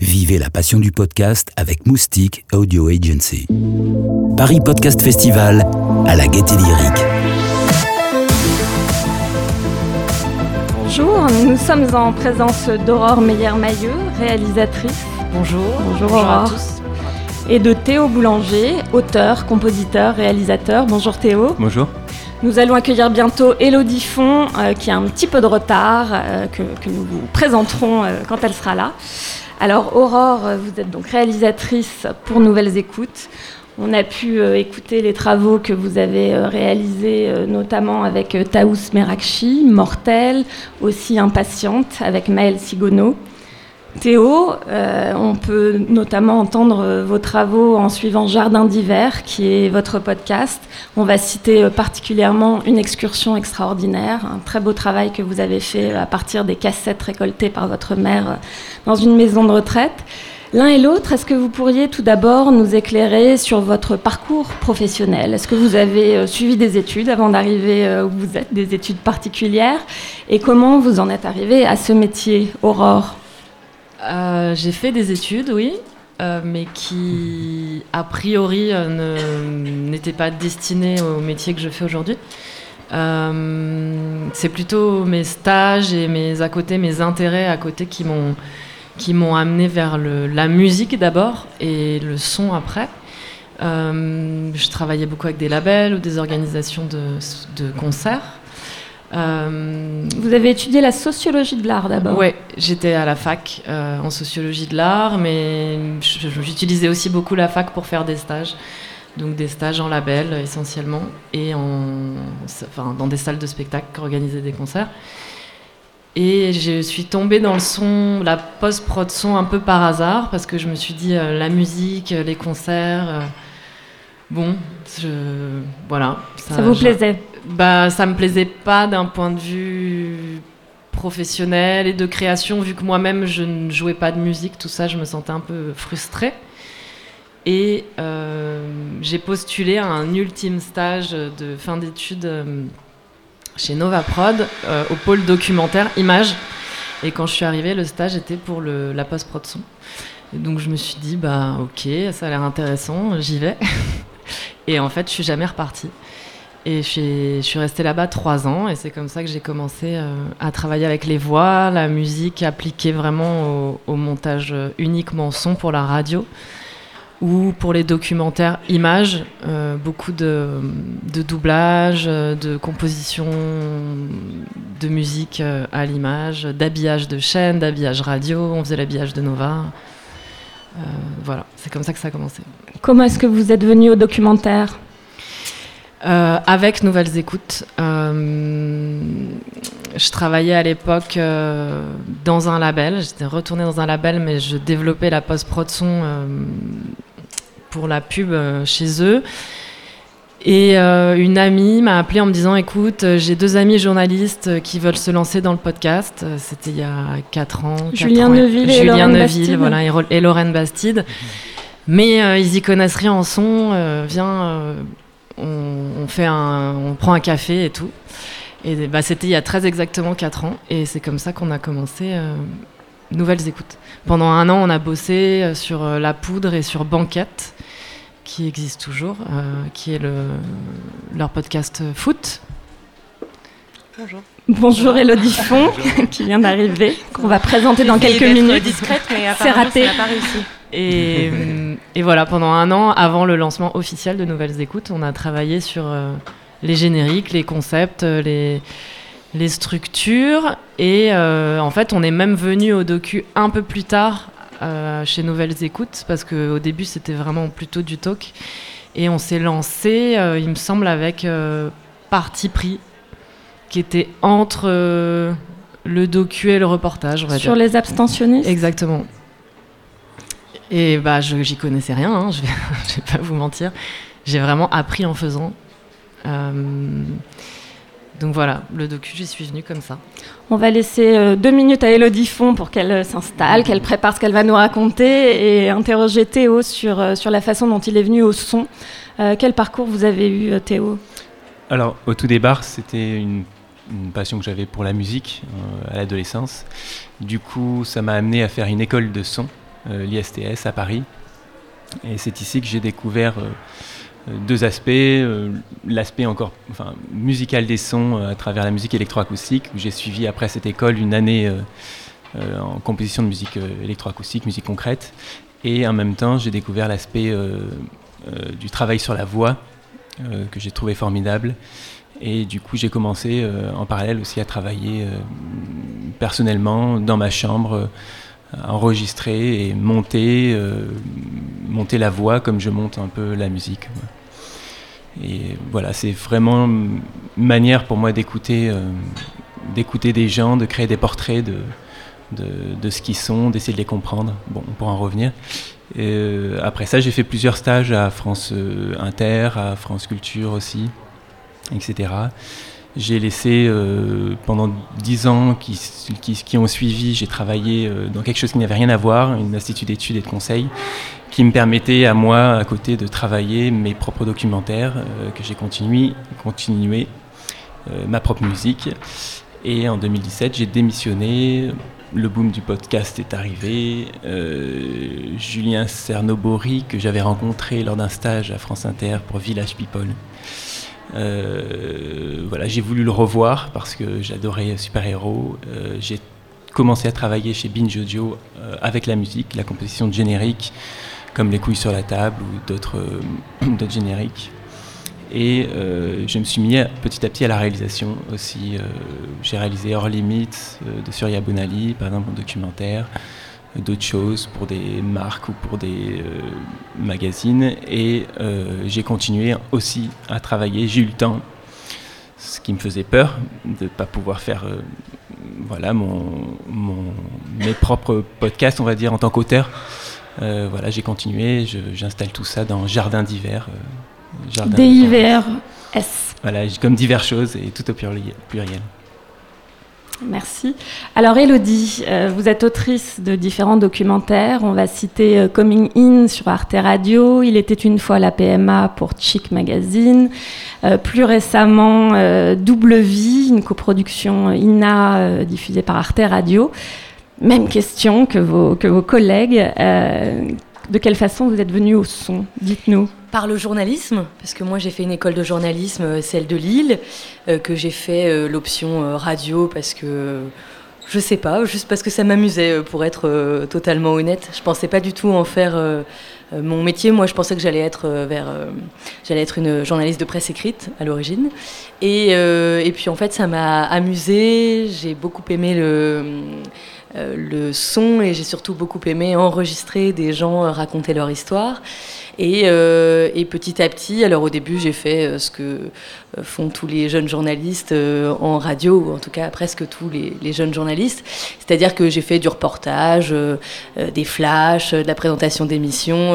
Vivez la passion du podcast avec Moustique Audio Agency. Paris Podcast Festival à la Gaîté Lyrique. Bonjour, nous sommes en présence d'Aurore Meyer-Mailleux, réalisatrice. Bonjour. Bonjour, Aurore. à tous. Et de Théo Boulanger, auteur, compositeur, réalisateur. Bonjour Théo. Bonjour. Nous allons accueillir bientôt Elodie Font, euh, qui a un petit peu de retard, euh, que, que nous vous présenterons euh, quand elle sera là. Alors Aurore, vous êtes donc réalisatrice pour Nouvelles Écoutes. On a pu euh, écouter les travaux que vous avez euh, réalisés, euh, notamment avec Taous Merakchi, Mortel, aussi Impatiente, avec Maëlle Sigono. Théo, euh, on peut notamment entendre euh, vos travaux en suivant Jardin d'hiver, qui est votre podcast. On va citer euh, particulièrement une excursion extraordinaire, un très beau travail que vous avez fait à partir des cassettes récoltées par votre mère dans une maison de retraite. L'un et l'autre, est-ce que vous pourriez tout d'abord nous éclairer sur votre parcours professionnel? Est-ce que vous avez suivi des études avant d'arriver où vous êtes, des études particulières? Et comment vous en êtes arrivé à ce métier, Aurore? Euh, j'ai fait des études, oui, euh, mais qui, a priori, euh, n'étaient pas destinées au métier que je fais aujourd'hui. C'est plutôt mes stages et mes à côté, mes intérêts à côté qui m'ont qui m'ont amené vers la musique d'abord et le son après. Je travaillais beaucoup avec des labels ou des organisations de concerts. Euh, Vous avez étudié la sociologie de l'art d'abord. Ouais, j'étais à la fac euh, en sociologie de l'art, mais j'utilisais aussi beaucoup la fac pour faire des stages. Donc des stages en label essentiellement et en, enfin, dans des salles de spectacle, organiser des concerts. Et je suis tombée dans le son, la post-prod son un peu par hasard parce que je me suis dit euh, la musique, les concerts, euh, bon, je, voilà. Ça vous plaisait? Bah, ça me plaisait pas d'un point de vue professionnel et de création, vu que moi-même je ne jouais pas de musique, tout ça, je me sentais un peu frustrée. Et euh, j'ai postulé à un ultime stage de fin d'études euh, chez Nova Prod, euh, au pôle documentaire Images. Et quand je suis arrivée, le stage était pour la post-prod son. Et donc je me suis dit, bah ok, ça a l'air intéressant, j'y vais. et en fait, je suis jamais repartie. Et je suis, restée là-bas trois ans et c'est comme ça que j'ai commencé euh, à travailler avec les voix, la musique appliquée vraiment au, montage uniquement son pour la radio ou pour les documentaires images, euh, beaucoup de, de doublage, de composition de musique euh, à l'image, d'habillage de chaîne, d'habillage radio, on faisait l'habillage de Nova. Voilà, c'est comme ça que ça a commencé. Comment est-ce que vous êtes venu au documentaire? Euh, avec Nouvelles Écoutes. Euh, je travaillais à l'époque euh, dans un label. J'étais retournée dans un label, mais je développais la post-prod son euh, pour la pub euh, chez eux. Et euh, une amie m'a appelé en me disant Écoute, j'ai deux amis journalistes qui veulent se lancer dans le podcast. C'était il y a 4 ans. quatre Julien ans Neuville et Julien Lorraine Neuville, Bastide. voilà, et, et Lorraine Bastide. Mais euh, ils y connaissent rien en son. euh, viens, euh, on, on fait un, on prend un café et tout. Et bah, c'était il y a très exactement 4 ans. Et c'est comme ça qu'on a commencé euh, Nouvelles Écoutes. Pendant un an, on a bossé euh, sur euh, La Poudre et sur Banquette, qui existe toujours, euh, qui est le, leur podcast foot. Bonjour. Bonjour Elodie Font, qui vient d'arriver, qu'on va présenter dans quelques minutes. discrète, mais C'est raté. ça n'a pas réussi. Et, et voilà, pendant un an, avant le lancement officiel de Nouvelles Écoutes, on a travaillé sur euh, les génériques, les concepts, euh, les, les structures. Et euh, en fait, on est même venu au docu un peu plus tard euh, chez Nouvelles Écoutes, parce qu'au début, c'était vraiment plutôt du talk. Et on s'est lancé, euh, il me semble, avec euh, Parti pris, qui était entre euh, le docu et le reportage, on va Sur dire. les abstentionnistes? Exactement. Et bah, je- j'y connaissais rien, hein, je, vais, je vais pas vous mentir. J'ai vraiment appris en faisant. Euh, donc voilà, le docu, j'y suis venue comme ça. On va laisser euh, deux minutes à Elodie Font pour qu'elle euh, s'installe, qu'elle prépare ce qu'elle va nous raconter et interroger Théo sur, euh, sur la façon dont il est venu au son. Euh, quel parcours vous avez eu, Théo? Alors, au tout départ, c'était une, une passion que j'avais pour la musique euh, à l'adolescence. Du coup, ça m'a amené à faire une école de son l'ISTS à Paris. Et c'est ici que j'ai découvert deux aspects. L'aspect encore enfin, musical des sons à travers la musique électroacoustique, où j'ai suivi après cette école une année en composition de musique électroacoustique, musique concrète. Et en même temps, j'ai découvert l'aspect du travail sur la voix, que j'ai trouvé formidable. Et du coup, j'ai commencé euh, en parallèle aussi à travailler euh, personnellement dans ma chambre, enregistrer et monter, euh, monter la voix comme je monte un peu la musique. Et voilà, c'est vraiment une manière pour moi d'écouter d'écouter des gens, de créer des portraits de, de, ce qu'ils sont, d'essayer de les comprendre. Bon, on pourra en revenir. Et, après ça, j'ai fait plusieurs stages à France Inter, à France Culture aussi etc. J'ai laissé euh, pendant dix ans qui, ont suivi, j'ai travaillé euh, dans quelque chose qui n'avait rien à voir, une institut d'études et de conseils, qui me permettait à moi, à côté, de travailler mes propres documentaires, euh, que j'ai continué, continué ma propre musique. Et en 2017, j'ai démissionné. Le boom du podcast est arrivé. Julien Cernobori, que j'avais rencontré lors d'un stage à France Inter pour Village People, euh, voilà, j'ai voulu le revoir parce que j'adorais Super Héros. Euh, j'ai commencé à travailler chez Binge Audio euh, avec la musique, la composition de génériques, comme Les couilles sur la table ou d'autres génériques. Et je me suis mis petit à petit à la réalisation aussi. j'ai réalisé Hors Limite de Surya Bonali, par exemple, mon documentaire d'autres choses pour des marques ou pour des euh, magazines. Et euh, j'ai continué aussi à travailler. J'ai eu le temps, ce qui me faisait peur de ne pas pouvoir faire euh, voilà, mon, mes propres podcasts, on va dire, en tant qu'auteur. voilà, j'ai continué, j'installe tout ça dans Jardin d'hiver. Des S. Voilà, comme diverses choses et tout au pluriel. Merci. Alors Elodie, euh, vous êtes autrice de différents documentaires. On va citer euh, Coming In sur Arte Radio, Il était une fois la PMA pour Chic Magazine. Euh, plus récemment, Double Vie, une coproduction INA diffusée par Arte Radio. Même question que vos, que vos collègues. de quelle façon vous êtes venu au son? Dites-nous. Par le journalisme, parce que moi j'ai fait une école de journalisme, euh, celle de Lille, euh, que j'ai fait euh, l'option radio parce que je sais pas, juste parce que ça m'amusait, pour être totalement honnête. Je pensais pas du tout en faire mon métier. Moi, je pensais que j'allais être vers, j'allais être une journaliste de presse écrite à l'origine. Et, et, puis en fait, ça m'a amusé. J'ai beaucoup aimé le le son et j'ai surtout beaucoup aimé enregistrer des gens raconter leur histoire. Euh, et, petit à petit, alors au début, j'ai fait euh, ce que euh, font tous les jeunes journalistes en radio, ou en tout cas presque tous les, jeunes journalistes. C'est-à-dire que j'ai fait du reportage, des flashs, de la présentation d'émissions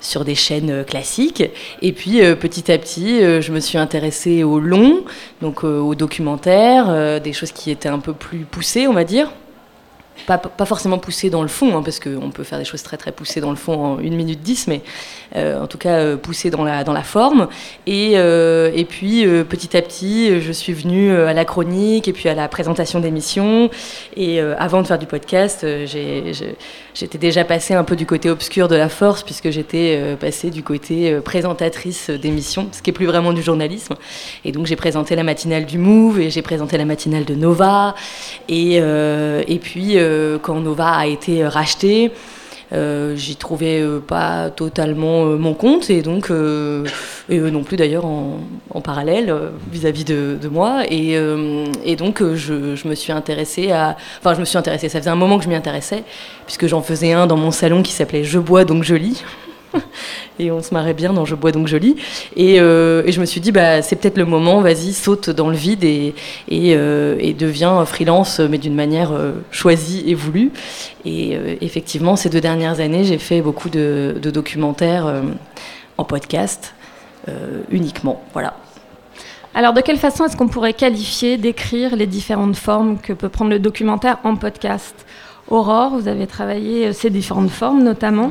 sur des chaînes classiques. Et puis petit à petit, je me suis intéressée au long, donc aux documentaires, des choses qui étaient un peu plus poussées, on va dire pas, forcément poussé dans le fond, hein, parce qu'on peut faire des choses très très poussées dans le fond en 1 minute 10, mais en tout cas euh, poussé dans la, dans la forme. Et, euh, et puis petit à petit, je suis venue à la chronique et puis à la présentation d'émissions. Et avant de faire du podcast, j'étais déjà passée un peu du côté obscur de la force, puisque j'étais passée du côté présentatrice d'émissions, ce qui est plus vraiment du journalisme. Et donc j'ai présenté la matinale du Move et j'ai présenté la matinale de Nova. Et, et puis quand Nova a été racheté, euh, j'y trouvais euh, pas totalement euh, mon compte et donc et non plus d'ailleurs en, parallèle vis-à-vis de, moi. Et, et donc je, je, me suis intéressée à enfin je me suis intéressée ça faisait un moment que je m'y intéressais puisque j'en faisais un dans mon salon qui s'appelait je bois donc je lis et on se marrait bien dans Je bois donc. Et, euh, et je me suis dit, bah, c'est peut-être le moment, vas-y, saute dans le vide et, et, euh, et deviens freelance, mais d'une manière euh, choisie et voulue. Et effectivement, ces deux dernières années, j'ai fait beaucoup de, de documentaires en podcast uniquement. Voilà. Alors, de quelle façon est-ce qu'on pourrait qualifier, décrire les différentes formes que peut prendre le documentaire en podcast? Aurore, vous avez travaillé ces différentes formes notamment.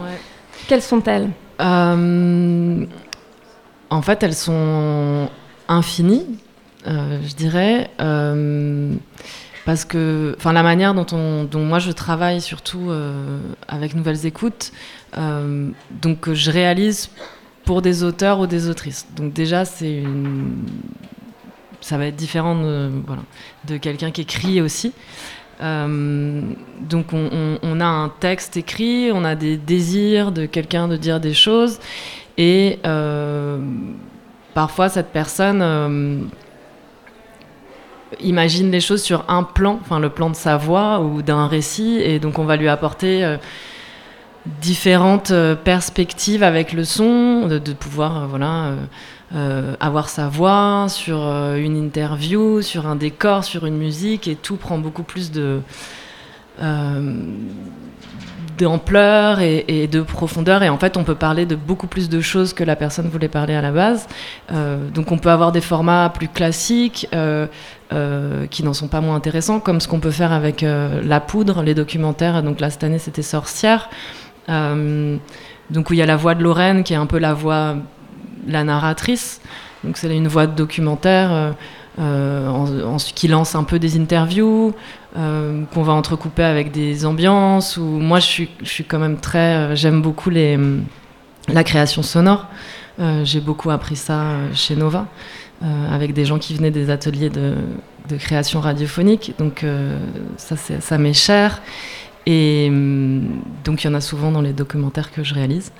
Quelles sont-elles euh, En fait, elles sont infinies, euh, je dirais. Euh, parce que, enfin, la manière dont, on, dont moi je travaille, surtout avec Nouvelles Écoutes, donc je réalise pour des auteurs ou des autrices. Donc déjà, c'est une... ça va être différent de quelqu'un qui écrit aussi. Euh, donc on, a un texte écrit, on a des désirs de quelqu'un de dire des choses, et euh, parfois cette personne euh, imagine les choses sur un plan, enfin le plan de sa voix ou d'un récit, et donc on va lui apporter différentes perspectives avec le son, de, de pouvoir voilà euh, avoir sa voix sur euh, une interview, sur un décor, sur une musique, et tout prend beaucoup plus euh, d'ampleur et, de profondeur. Et en fait on peut parler de beaucoup plus de choses que la personne voulait parler à la base. Donc on peut avoir des formats plus classiques qui n'en sont pas moins intéressants comme ce qu'on peut faire avec la poudre les documentaires. Donc là cette année c'était sorcière. Donc où il y a la voix de Lorraine qui est un peu la voix la narratrice donc c'est une voix de documentaire euh, euh, en- en- qui lance un peu des interviews euh, qu'on va entrecouper avec des ambiances. Ou moi, je suis, je suis quand même très, j'aime beaucoup la création sonore. J'ai beaucoup appris ça chez Nova, avec des gens qui venaient des ateliers de, de création radiophonique. Donc ça, ça m'est cher. Et hum, donc il y en a souvent dans les documentaires que je réalise.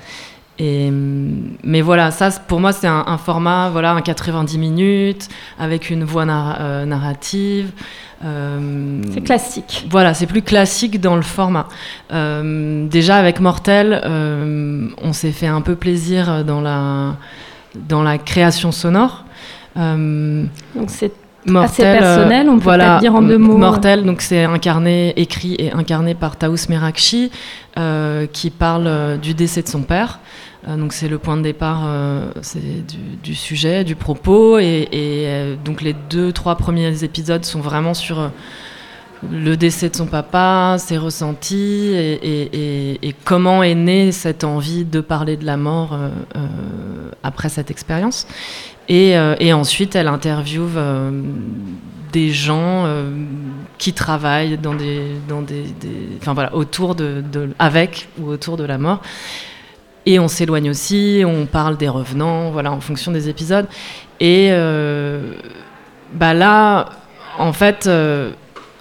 Et, mais voilà, ça pour moi c'est un, un format, voilà, un 90 minutes avec une voix euh, narrative. Euh, C'est classique. voilà, c'est plus classique dans le format. Euh, déjà avec Mortel, on s'est fait un peu plaisir dans la, dans la création sonore. Donc c'est Mortel, personnel, on peut voilà, dire en deux mots. Mortel, donc c'est incarné, écrit et incarné par Taous Merakchi, euh, qui parle du décès de son père. Euh, donc c'est le point de départ, euh, du, sujet, du propos, et, euh, donc les deux, trois premiers épisodes sont vraiment sur le décès de son papa, ses ressentis, et, comment est née cette envie de parler de la mort après cette expérience. Et, ensuite, elle interviewe des gens qui travaillent dans des, dans des, voilà, autour de- avec ou autour de la mort. Et on s'éloigne aussi, on parle des revenants, voilà, en fonction des épisodes. Et euh, bah là, en fait, euh,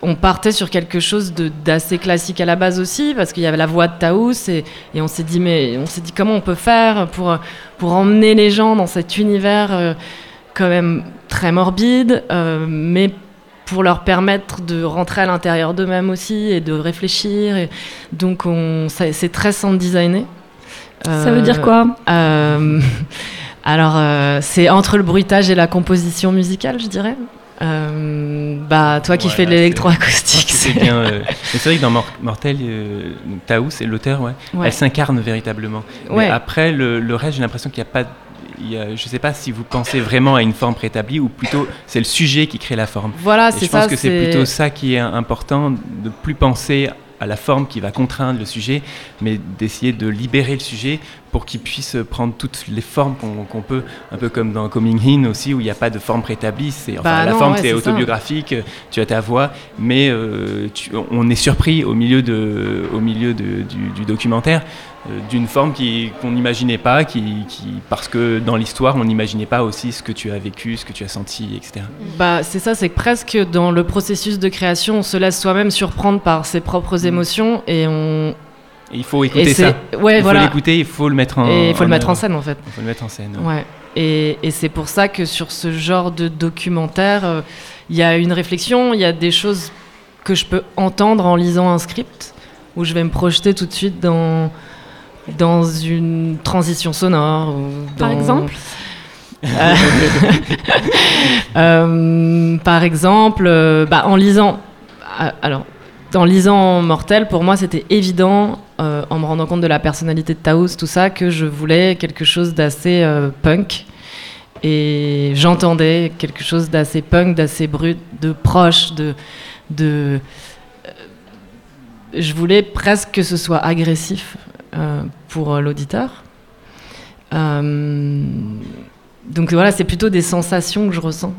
on partait sur quelque chose d'assez classique à la base aussi, parce qu'il y avait la voix de Taous, et, on s'est dit, mais on s'est dit comment on peut faire pour, pour emmener les gens dans cet univers euh, quand même très morbide, mais pour leur permettre de rentrer à l'intérieur d'eux-mêmes aussi et de réfléchir. Donc, c'est très sound designé. Ça veut dire quoi? Euh, alors, euh, c'est entre le bruitage et la composition musicale, je dirais. Euh, bah, toi qui Ouais, fais de l'électroacoustique, C'est c'est bien. euh, c'est vrai que dans Mor- Mortel, euh, Taous, c'est l'auteur, ouais, Ouais. elle s'incarne véritablement. Mais Ouais. après, le, le reste, j'ai l'impression qu'il n'y a pas. il y a- je ne sais pas si vous pensez vraiment à une forme préétablie ou plutôt c'est le sujet qui crée la forme. Voilà, Et c'est je pense ça. que c'est plutôt ça qui est important, de plus penser à la forme qui va contraindre le sujet, mais d'essayer de libérer le sujet pour qu'il puisse prendre toutes les formes qu'on peut, un peu comme dans Coming In aussi, où il n'y a pas de forme préétablie. C'est, enfin, Bah la non, forme, ouais, c'est autobiographique, tu as ta voix, mais euh, tu- on est surpris au milieu, de, au milieu de- du, du documentaire d'une forme qu'on n'imaginait pas, qui, qui, parce que dans l'histoire, on n'imaginait pas aussi ce que tu as vécu, ce que tu as senti, etc. Bah, c'est ça, c'est que presque dans le processus de création, on se laisse soi-même surprendre par ses propres émotions et on. Et il faut écouter ça. Ouais, il voilà. faut l'écouter, il faut le mettre en Et il faut le mettre en scène en fait. Il faut le mettre en scène. ouais. Ouais. Et, et c'est pour ça que sur ce genre de documentaire, euh, il y a une réflexion, il y a des choses que je peux entendre en lisant un script, où je vais me projeter tout de suite dans, dans une transition sonore. ou Par exemple Euh, euh, Par exemple, euh, bah, en lisant. euh, Alors, en lisant Mortel, pour moi, c'était évident, euh, en me rendant compte de la personnalité de Taos, tout ça, que je voulais quelque chose d'assez euh, punk. Et j'entendais quelque chose d'assez punk, d'assez brut, de proche, de. de euh, je voulais presque que ce soit agressif euh, pour l'auditeur. Euh, donc voilà, c'est plutôt des sensations que je ressens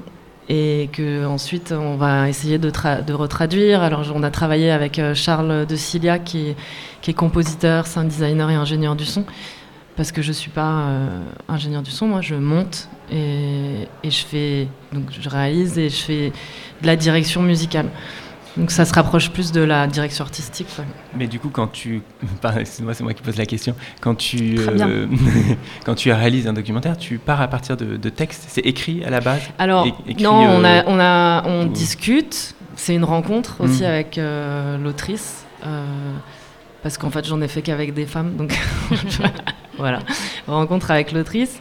et que ensuite on va essayer de, de retraduire. Alors on a travaillé avec Charles de Cilia qui est, qui est compositeur, sound designer et ingénieur du son parce que je suis pas ingénieur du son, moi je monte et, et, je fais donc je réalise et je fais de la direction musicale. Donc ça se rapproche plus de la direction artistique. Mais du coup, quand tu, excuse-moi, c'est moi qui pose la question. Quand tu, euh, quand tu réalises un documentaire, tu pars à partir de, textes. C'est écrit à la base? Alors non, on a, euh, on a, on discute. C'est une rencontre aussi hmm. avec euh, l'autrice. parce qu'en fait, j'en ai fait qu'avec des femmes, donc voilà, rencontre avec l'autrice.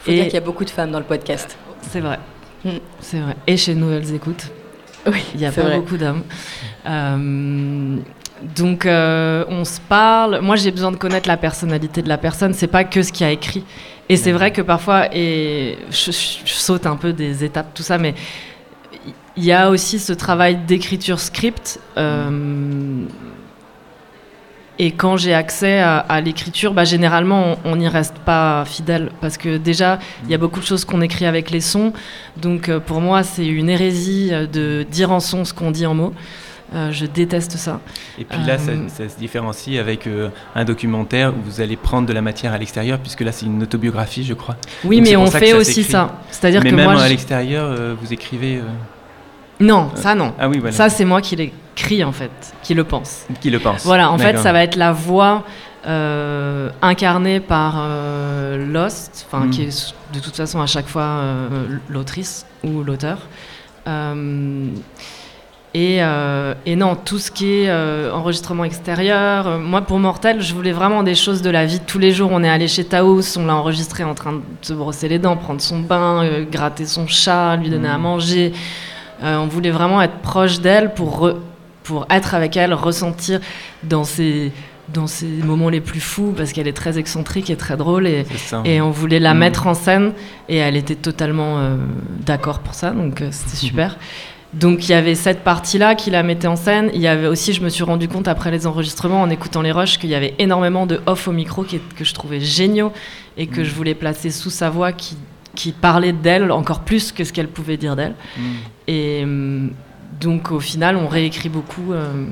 Faut et dire qu'il y a beaucoup de femmes dans le podcast. C'est vrai, hmm. c'est vrai. Et chez Nouvelles Écoutes. Oui, il y a pas beaucoup d'hommes. Euh, donc euh, on se parle. Moi j'ai besoin de connaître la personnalité de la personne. C'est pas que ce qu'il a écrit. Et c'est vrai que parfois, et je, saute un peu des étapes, tout ça, mais il y a aussi ce travail d'écriture script. Euh, et quand j'ai accès à, l'écriture, bah, généralement, on n'y reste pas fidèle parce que déjà, il y a beaucoup de choses qu'on écrit avec les sons. Donc euh, pour moi, c'est une hérésie euh, de dire en son ce qu'on dit en mots. Euh, je déteste ça. Et puis là, ça, se différencie avec un documentaire où vous allez prendre de la matière à l'extérieur, puisque là, c'est une autobiographie, je crois. Oui, mais on fait aussi ça. C'est-à-dire que même à l'extérieur, vous écrivez. Non, ça non. Ah oui, voilà. Ça, c'est moi qui l'écris en fait, qui le pense. Qui le pense. Voilà, en fait, ça va être la voix euh, incarnée par euh, Lost, enfin, qui hmm. est de toute façon à chaque fois euh, l'autrice ou l'auteur. Et, et, non, tout ce qui est enregistrement extérieur, moi pour Mortel, je voulais vraiment des choses de la vie de tous les jours. On est allé chez Taos, on l'a enregistré en train de se brosser les dents, prendre son bain, gratter son chat, lui donner à hmm. manger. Euh, on voulait vraiment être proche d'elle pour, pour être avec elle, ressentir dans ces dans moments les plus fous parce qu'elle est très excentrique et très drôle et, et on voulait la mm. mettre en scène et elle était totalement euh, d'accord pour ça donc euh, c'était super. Donc il y avait cette partie-là qui la mettait en scène. Il y avait aussi, je me suis rendu compte après les enregistrements en écoutant les rushs qu'il y avait énormément de off au micro que je trouvais géniaux et que mm. je voulais placer sous sa voix qui qui parlait d'elle encore plus que ce qu'elle pouvait dire d'elle. Mm. Et euh, donc au final, on réécrit beaucoup euh,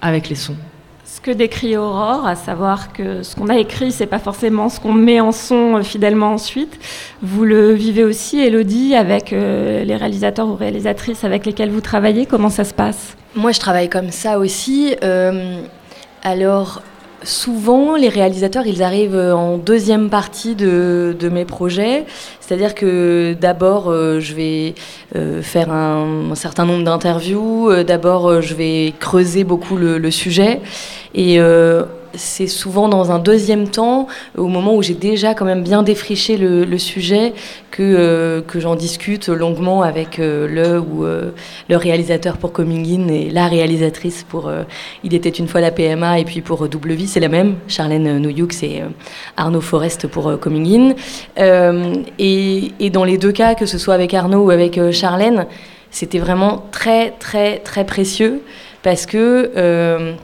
avec les sons. Ce que décrit Aurore, à savoir que ce qu'on a écrit, c'est pas forcément ce qu'on met en son euh, fidèlement ensuite. Vous le vivez aussi, Elodie, avec les réalisateurs ou réalisatrices avec lesquels vous travaillez. Comment ça se passe? Moi, je travaille comme ça aussi. alors, souvent, les réalisateurs, ils arrivent en deuxième partie de, mes projets. C'est-à-dire que d'abord, euh, je vais euh, faire un, certain nombre d'interviews. Euh, d'abord, je vais creuser beaucoup le, le sujet. Et c'est souvent dans un deuxième temps, au moment où j'ai déjà quand même bien défriché le, sujet, que, euh, que j'en discute longuement avec euh, le ou euh, le réalisateur pour Coming In et la réalisatrice pour Il était une fois la PMA et puis pour Double Vie, c'est la même, Charlène Noyoux et Arnaud Forest pour Coming In. Et, et, dans les deux cas, que ce soit avec Arnaud ou avec Charlène, c'était vraiment très très très précieux parce que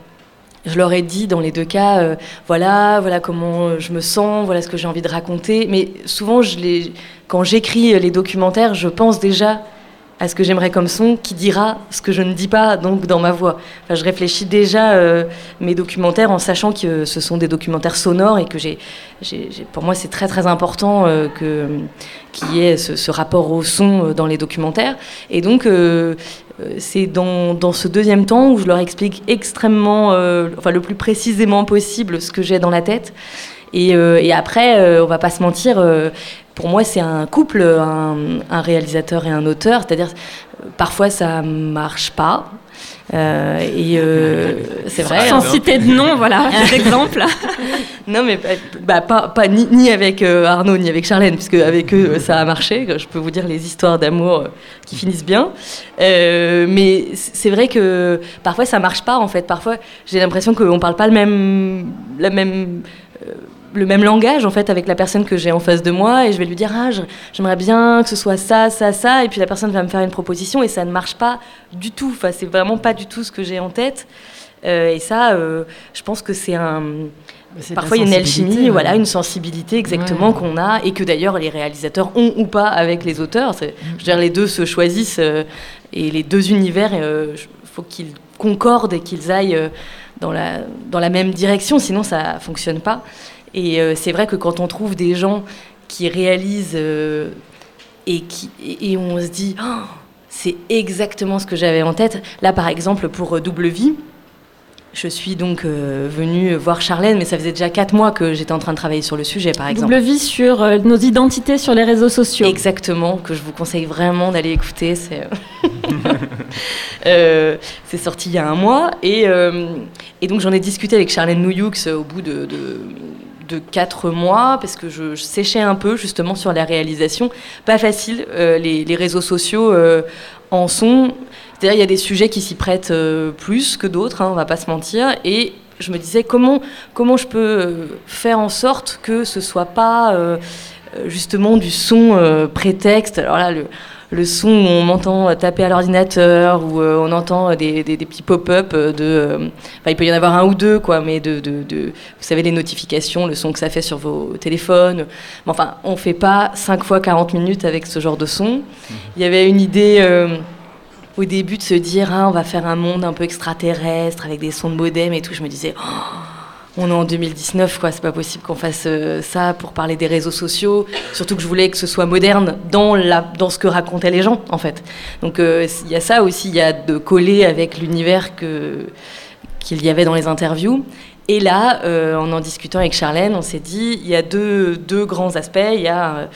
je leur ai dit dans les deux cas, euh, voilà, voilà comment je me sens, voilà ce que j'ai envie de raconter. Mais souvent, quand j'écris les documentaires, je pense déjà à ce que j'aimerais comme son, qui dira ce que je ne dis pas donc dans ma voix. Enfin, je réfléchis déjà euh, mes documentaires en sachant que ce sont des documentaires sonores et que j'ai, pour moi c'est très très important euh, que qu'il y ait ce, rapport au son dans les documentaires. Et donc euh, c'est dans, dans, ce deuxième temps où je leur explique extrêmement, euh, enfin le plus précisément possible ce que j'ai dans la tête. Et, euh, et après, on va pas se mentir, pour moi c'est un couple, un, un, réalisateur et un auteur, c'est-à-dire parfois ça marche pas, euh, et euh, c'est vrai. Sans citer de nom, voilà, exemple. non, mais bah, pas, pas ni, ni, avec euh, Arnaud ni avec Charlène, puisque avec eux ça a marché. Je peux vous dire les histoires d'amour qui finissent bien. mais c'est vrai que parfois ça marche pas en fait. Parfois j'ai l'impression qu'on parle pas le même, la même le même langage en fait avec la personne que j'ai en face de moi et je vais lui dire ah j'aimerais bien que ce soit ça ça ça et puis la personne va me faire une proposition et ça ne marche pas du tout. Enfin c'est vraiment pas du tout ce que j'ai en tête. Euh, et ça euh, je pense que c'est un parfois il y a une alchimie, voilà, une sensibilité exactement qu'on a et que d'ailleurs les réalisateurs ont ou pas avec les auteurs. Je veux dire, les deux se choisissent et les deux univers, il faut qu'ils concordent et qu'ils aillent dans la, dans la même direction, sinon ça ne fonctionne pas. Et c'est vrai que quand on trouve des gens qui réalisent et, qui, et on se dit, oh, c'est exactement ce que j'avais en tête. Là, par exemple, pour euh, Double Vie, je suis donc euh, venue voir Charlène, mais ça faisait déjà quatre mois que j'étais en train de travailler sur le sujet, par exemple. Double vie sur euh, nos identités sur les réseaux sociaux. Exactement, que je vous conseille vraiment d'aller écouter. C'est sorti il y a un mois. Et, et donc j'en ai discuté avec Charlène Nouyux au bout de, de quatre mois parce que je, séchais un peu justement sur la réalisation. Pas facile, euh, les, réseaux sociaux euh, en sont. C'est-à-dire il y a des sujets qui s'y prêtent euh, plus que d'autres, hein, on va pas se mentir. Et je me disais comment, comment je peux faire en sorte que ce soit pas justement du son prétexte? Alors là, le, le son où on m'entend taper à l'ordinateur, ou euh, on entend des, petits pop-up de. Euh, il peut y en avoir un ou deux, quoi, mais de, Vous savez, les notifications, le son que ça fait sur vos téléphones. Mais enfin, on ne fait pas 5 fois 40 minutes avec ce genre de son. Il y avait une idée. Euh, au début de se dire ah, on va faire un monde un peu extraterrestre avec des sons de modem et tout, je me disais oh, on est en 2019, quoi. C'est pas possible qu'on fasse euh, ça pour parler des réseaux sociaux. Surtout que je voulais que ce soit moderne dans, ce que racontaient les gens, en fait. Donc euh, il y a ça aussi, il y a de coller avec l'univers qu'il y avait dans les interviews. Et là, euh, en en discutant avec Charlène, on s'est dit, il y a deux, grands aspects. Il y a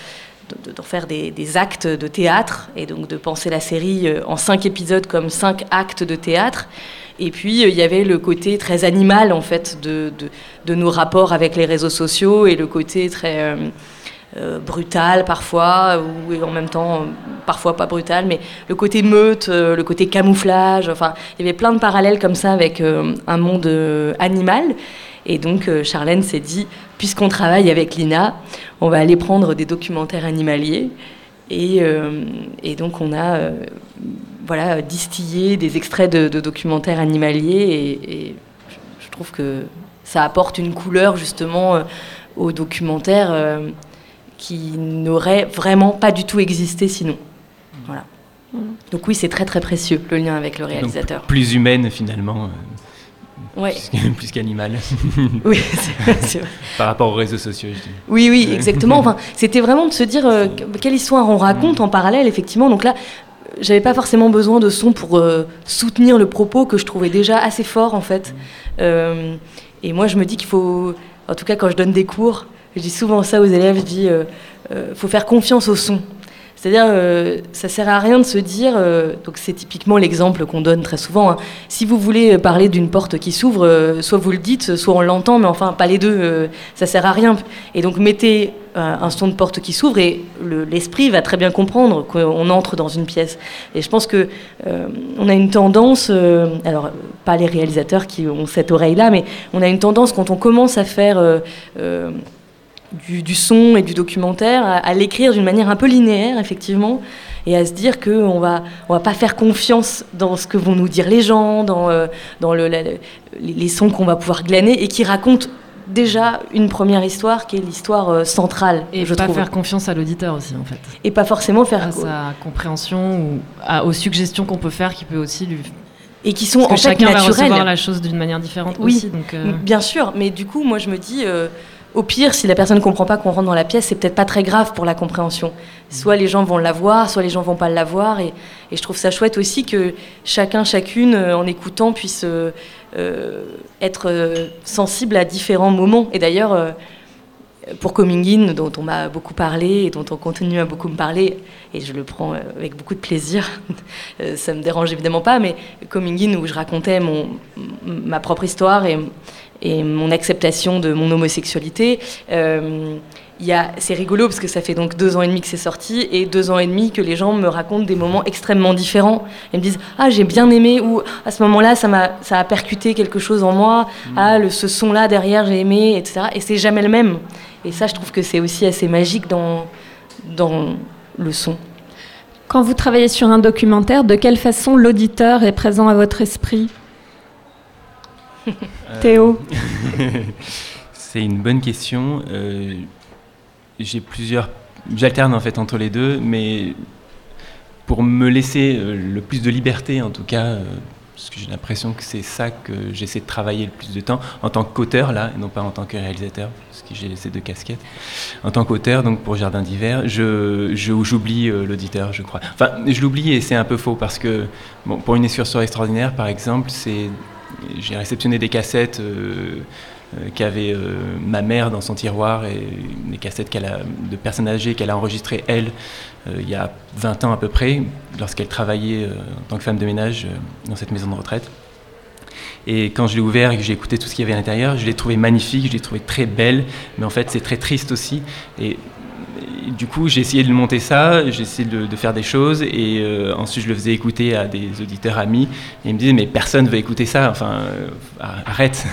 de, faire des, actes de théâtre et donc de penser la série en cinq épisodes comme cinq actes de théâtre. Et puis, euh, il y avait le côté très animal, en fait, de, de, nos rapports avec les réseaux sociaux et le côté très euh, euh, brutal parfois, ou en même temps, parfois pas brutal, mais le côté meute, le côté camouflage. Enfin, il y avait plein de parallèles comme ça avec un monde animal. Et donc, Charlène s'est dit, puisqu'on travaille avec Lina, on va aller prendre des documentaires animaliers. Et, et donc, on a voilà, distiller des extraits de, documentaires animaliers et, je trouve que ça apporte une couleur justement euh, aux documentaires euh, qui n'aurait vraiment pas du tout existé sinon. Voilà. Mm. Donc oui, c'est très très précieux le lien avec le réalisateur. plus humaine finalement. Euh, ouais. Plus, qu'animal. oui, c'est vrai. Par rapport aux réseaux sociaux, je dis. Oui, oui, exactement. Enfin, C'était vraiment de se dire quelle histoire on raconte en parallèle, effectivement. Donc là, j'avais pas forcément besoin de son pour euh, soutenir le propos que je trouvais déjà assez fort en fait. Euh, et moi je me dis qu'il faut, en tout cas quand je donne des cours, je dis souvent ça aux élèves, je dis euh, faut faire confiance au son. C'est-à-dire, euh, ça sert à rien de se dire, euh, donc c'est typiquement l'exemple qu'on donne très souvent, hein. si vous voulez parler d'une porte qui s'ouvre, euh, soit vous le dites, soit on l'entend, mais enfin pas les deux, ça sert à rien. Et donc mettez un son de porte qui s'ouvre et l'esprit va très bien comprendre qu'on entre dans une pièce. Et je pense que on a une tendance, alors pas les réalisateurs qui ont cette oreille-là, mais on a une tendance quand on commence à faire du, son et du documentaire, à, l'écrire d'une manière un peu linéaire, effectivement, et à se dire qu'on va, on va pas faire confiance dans ce que vont nous dire les gens, dans, euh, dans le, les sons qu'on va pouvoir glaner, et qui racontent déjà une première histoire qui est l'histoire euh, centrale. Et je pas faire confiance à l'auditeur aussi, en fait. Et pas forcément faire... À sa compréhension ou aux suggestions qu'on peut faire qui peut aussi lui et qui sont en fait chacun va recevoir la chose d'une manière différente oui, aussi. Donc euh. bien sûr, mais du coup, moi je me dis, au pire, si la personne ne comprend pas qu'on rentre dans la pièce, c'est peut-être pas très grave pour la compréhension. Soit les gens vont la voir, soit les gens vont pas la voir. Et, je trouve ça chouette aussi que chacun, chacune, euh, en écoutant, puisse euh, euh, être sensible à différents moments. Et d'ailleurs, pour Coming In, dont on m'a beaucoup parlé et dont on continue à beaucoup me parler, et je le prends avec beaucoup de plaisir, ça me dérange évidemment pas, mais Coming In, où je racontais mon, ma propre histoire et et mon acceptation de mon homosexualité. Euh, c'est rigolo parce que ça fait donc deux ans et demi que c'est sorti et deux ans et demi que les gens me racontent des moments extrêmement différents. Ils me disent ah j'ai bien aimé ou à ce moment-là ça m'a ça a percuté quelque chose en moi. Mmh. Ah le, ce son là derrière j'ai aimé etc. Et c'est jamais le même. Et ça je trouve que c'est aussi assez magique dans dans le son. Quand vous travaillez sur un documentaire, de quelle façon l'auditeur est présent à votre esprit? Théo C'est une bonne question. Euh, j'ai plusieurs. J'alterne en fait entre les deux, mais pour me laisser euh, le plus de liberté, en tout cas, euh, parce que j'ai l'impression que c'est ça que j'essaie de travailler le plus de temps en tant qu'auteur là, et non pas en tant que réalisateur, parce que j'ai ces deux casquettes. En tant qu'auteur, donc pour Jardin d'hiver, je, j'oublie l'auditeur, je crois. Enfin, je l'oublie et c'est un peu faux parce que bon, pour une excursion extraordinaire, par exemple, c'est j'ai réceptionné des cassettes euh, euh, qu'avait euh, ma mère dans son tiroir et des cassettes de personnes âgées qu'elle a enregistrées elle il y a 20 ans à peu près lorsqu'elle travaillait en tant que femme de ménage dans cette maison de retraite. Et quand je l'ai ouvert et que j'ai écouté tout ce qu'il y avait à l'intérieur, je l'ai trouvé magnifique, je l'ai trouvé très belle, mais en fait c'est très triste aussi. Et du coup, j'ai essayé de monter ça, j'ai essayé de, faire des choses, et euh, ensuite je le faisais écouter à des auditeurs amis, et ils me disaient, mais personne ne veut écouter ça, enfin, euh, arrête.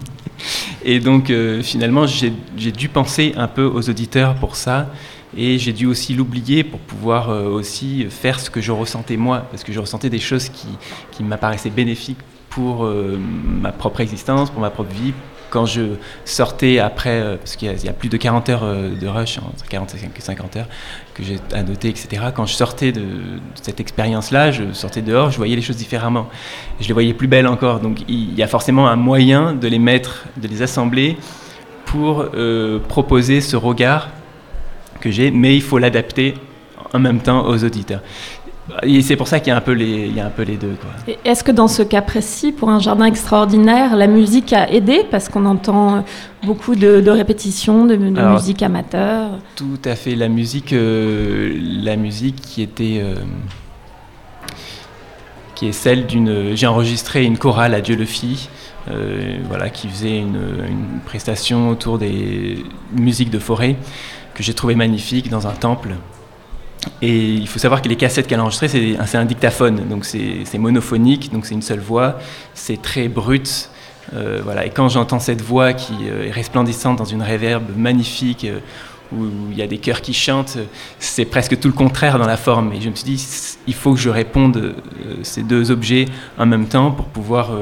et donc, euh, finalement, j'ai dû penser un peu aux auditeurs pour ça, et j'ai dû aussi l'oublier pour pouvoir aussi faire ce que je ressentais moi, parce que je ressentais des choses qui, qui m'apparaissaient bénéfiques pour ma propre existence, pour ma propre vie, quand je sortais après, euh, parce qu'il y, a plus de 40 heures euh, de rush, 45 et 50 heures que j'ai annoté, etc. Quand je sortais de, cette expérience-là, je sortais dehors, je voyais les choses différemment. Je les voyais plus belles encore. Donc il y a forcément un moyen de les mettre, de les assembler pour euh, proposer ce regard que j'ai, mais il faut l'adapter en même temps aux auditeurs. Et c'est pour ça qu'il y a un peu les, il y a un peu les deux. Est-ce que dans ce cas précis, pour un jardin extraordinaire, la musique a aidé? Parce qu'on entend beaucoup de, répétitions de, musique amateur Tout à fait. La musique, euh, la musique qui était, euh, qui est celle d'une. J'ai enregistré une chorale à Dieu le Fit. Euh, voilà, qui faisait une, une prestation autour des musiques de forêt que j'ai trouvé magnifique dans un temple et il faut savoir que les cassettes qu'elle a enregistrées, c'est un, dictaphone, donc c'est monophonique, donc c'est une seule voix, c'est très brut. Euh, voilà. Et quand j'entends cette voix qui euh, est resplendissante dans une réverbe magnifique, euh, où il y a des chœurs qui chantent, c'est presque tout le contraire dans la forme. Et je me suis dit, il faut que je réponde ces deux objets en même temps pour pouvoir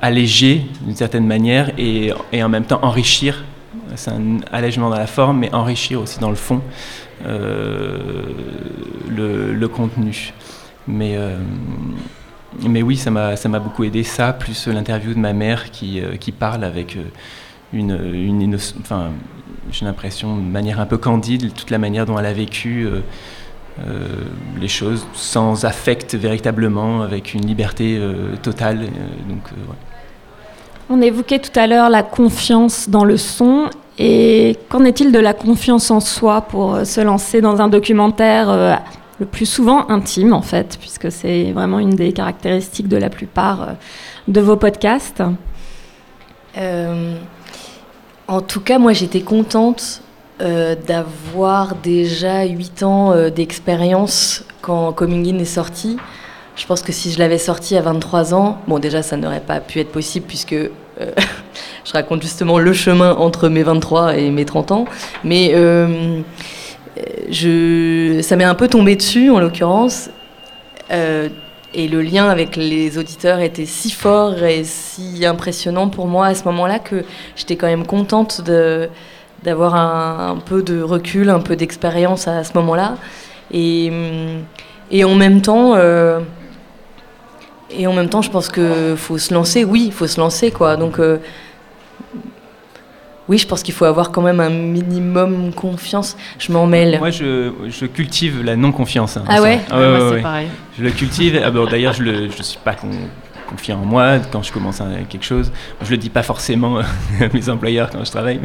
alléger d'une certaine manière et, et, en même temps enrichir. C'est un allègement dans la forme, mais enrichir aussi dans le fond. Euh, le, contenu. Mais, euh, mais oui, ça m'a beaucoup aidé, ça, plus l'interview de ma mère qui, euh, qui parle avec une, une enfin, j'ai l'impression, de manière un peu candide, toute la manière dont elle a vécu les choses, sans affect véritablement, avec une liberté totale. donc, On évoquait tout à l'heure la confiance dans le son et qu'en est-il de la confiance en soi pour euh, se lancer dans un documentaire euh, le plus souvent intime en fait, puisque c'est vraiment une des caractéristiques de la plupart euh, de vos podcasts? En tout cas, moi j'étais contente d'avoir déjà 8 ans d'expérience quand Coming In est sorti. Je pense que si je l'avais sorti à 23 ans, bon déjà ça n'aurait pas pu être possible puisque je raconte justement le chemin entre mes 23 et mes 30 ans. Mais euh, je, ça m'est un peu tombé dessus, en l'occurrence. Euh, et le lien avec les auditeurs était si fort et si impressionnant pour moi à ce moment-là que j'étais quand même contente d'avoir un, peu de recul, un peu d'expérience à ce moment-là. Et en même temps... Euh, et en même temps, je pense qu'il faut se lancer. Oui, il faut se lancer, quoi. Donc, oui, je pense qu'il faut avoir quand même un minimum confiance. Je m'en mêle. Moi, je, je, cultive la non-confiance. Hein, ah ouais, ah ouais, ouais, c'est pareil. Je la cultive. Ah D'ailleurs, je ne suis pas confiant en moi quand je commence à quelque chose. Je le dis pas forcément à mes employeurs quand je travaille,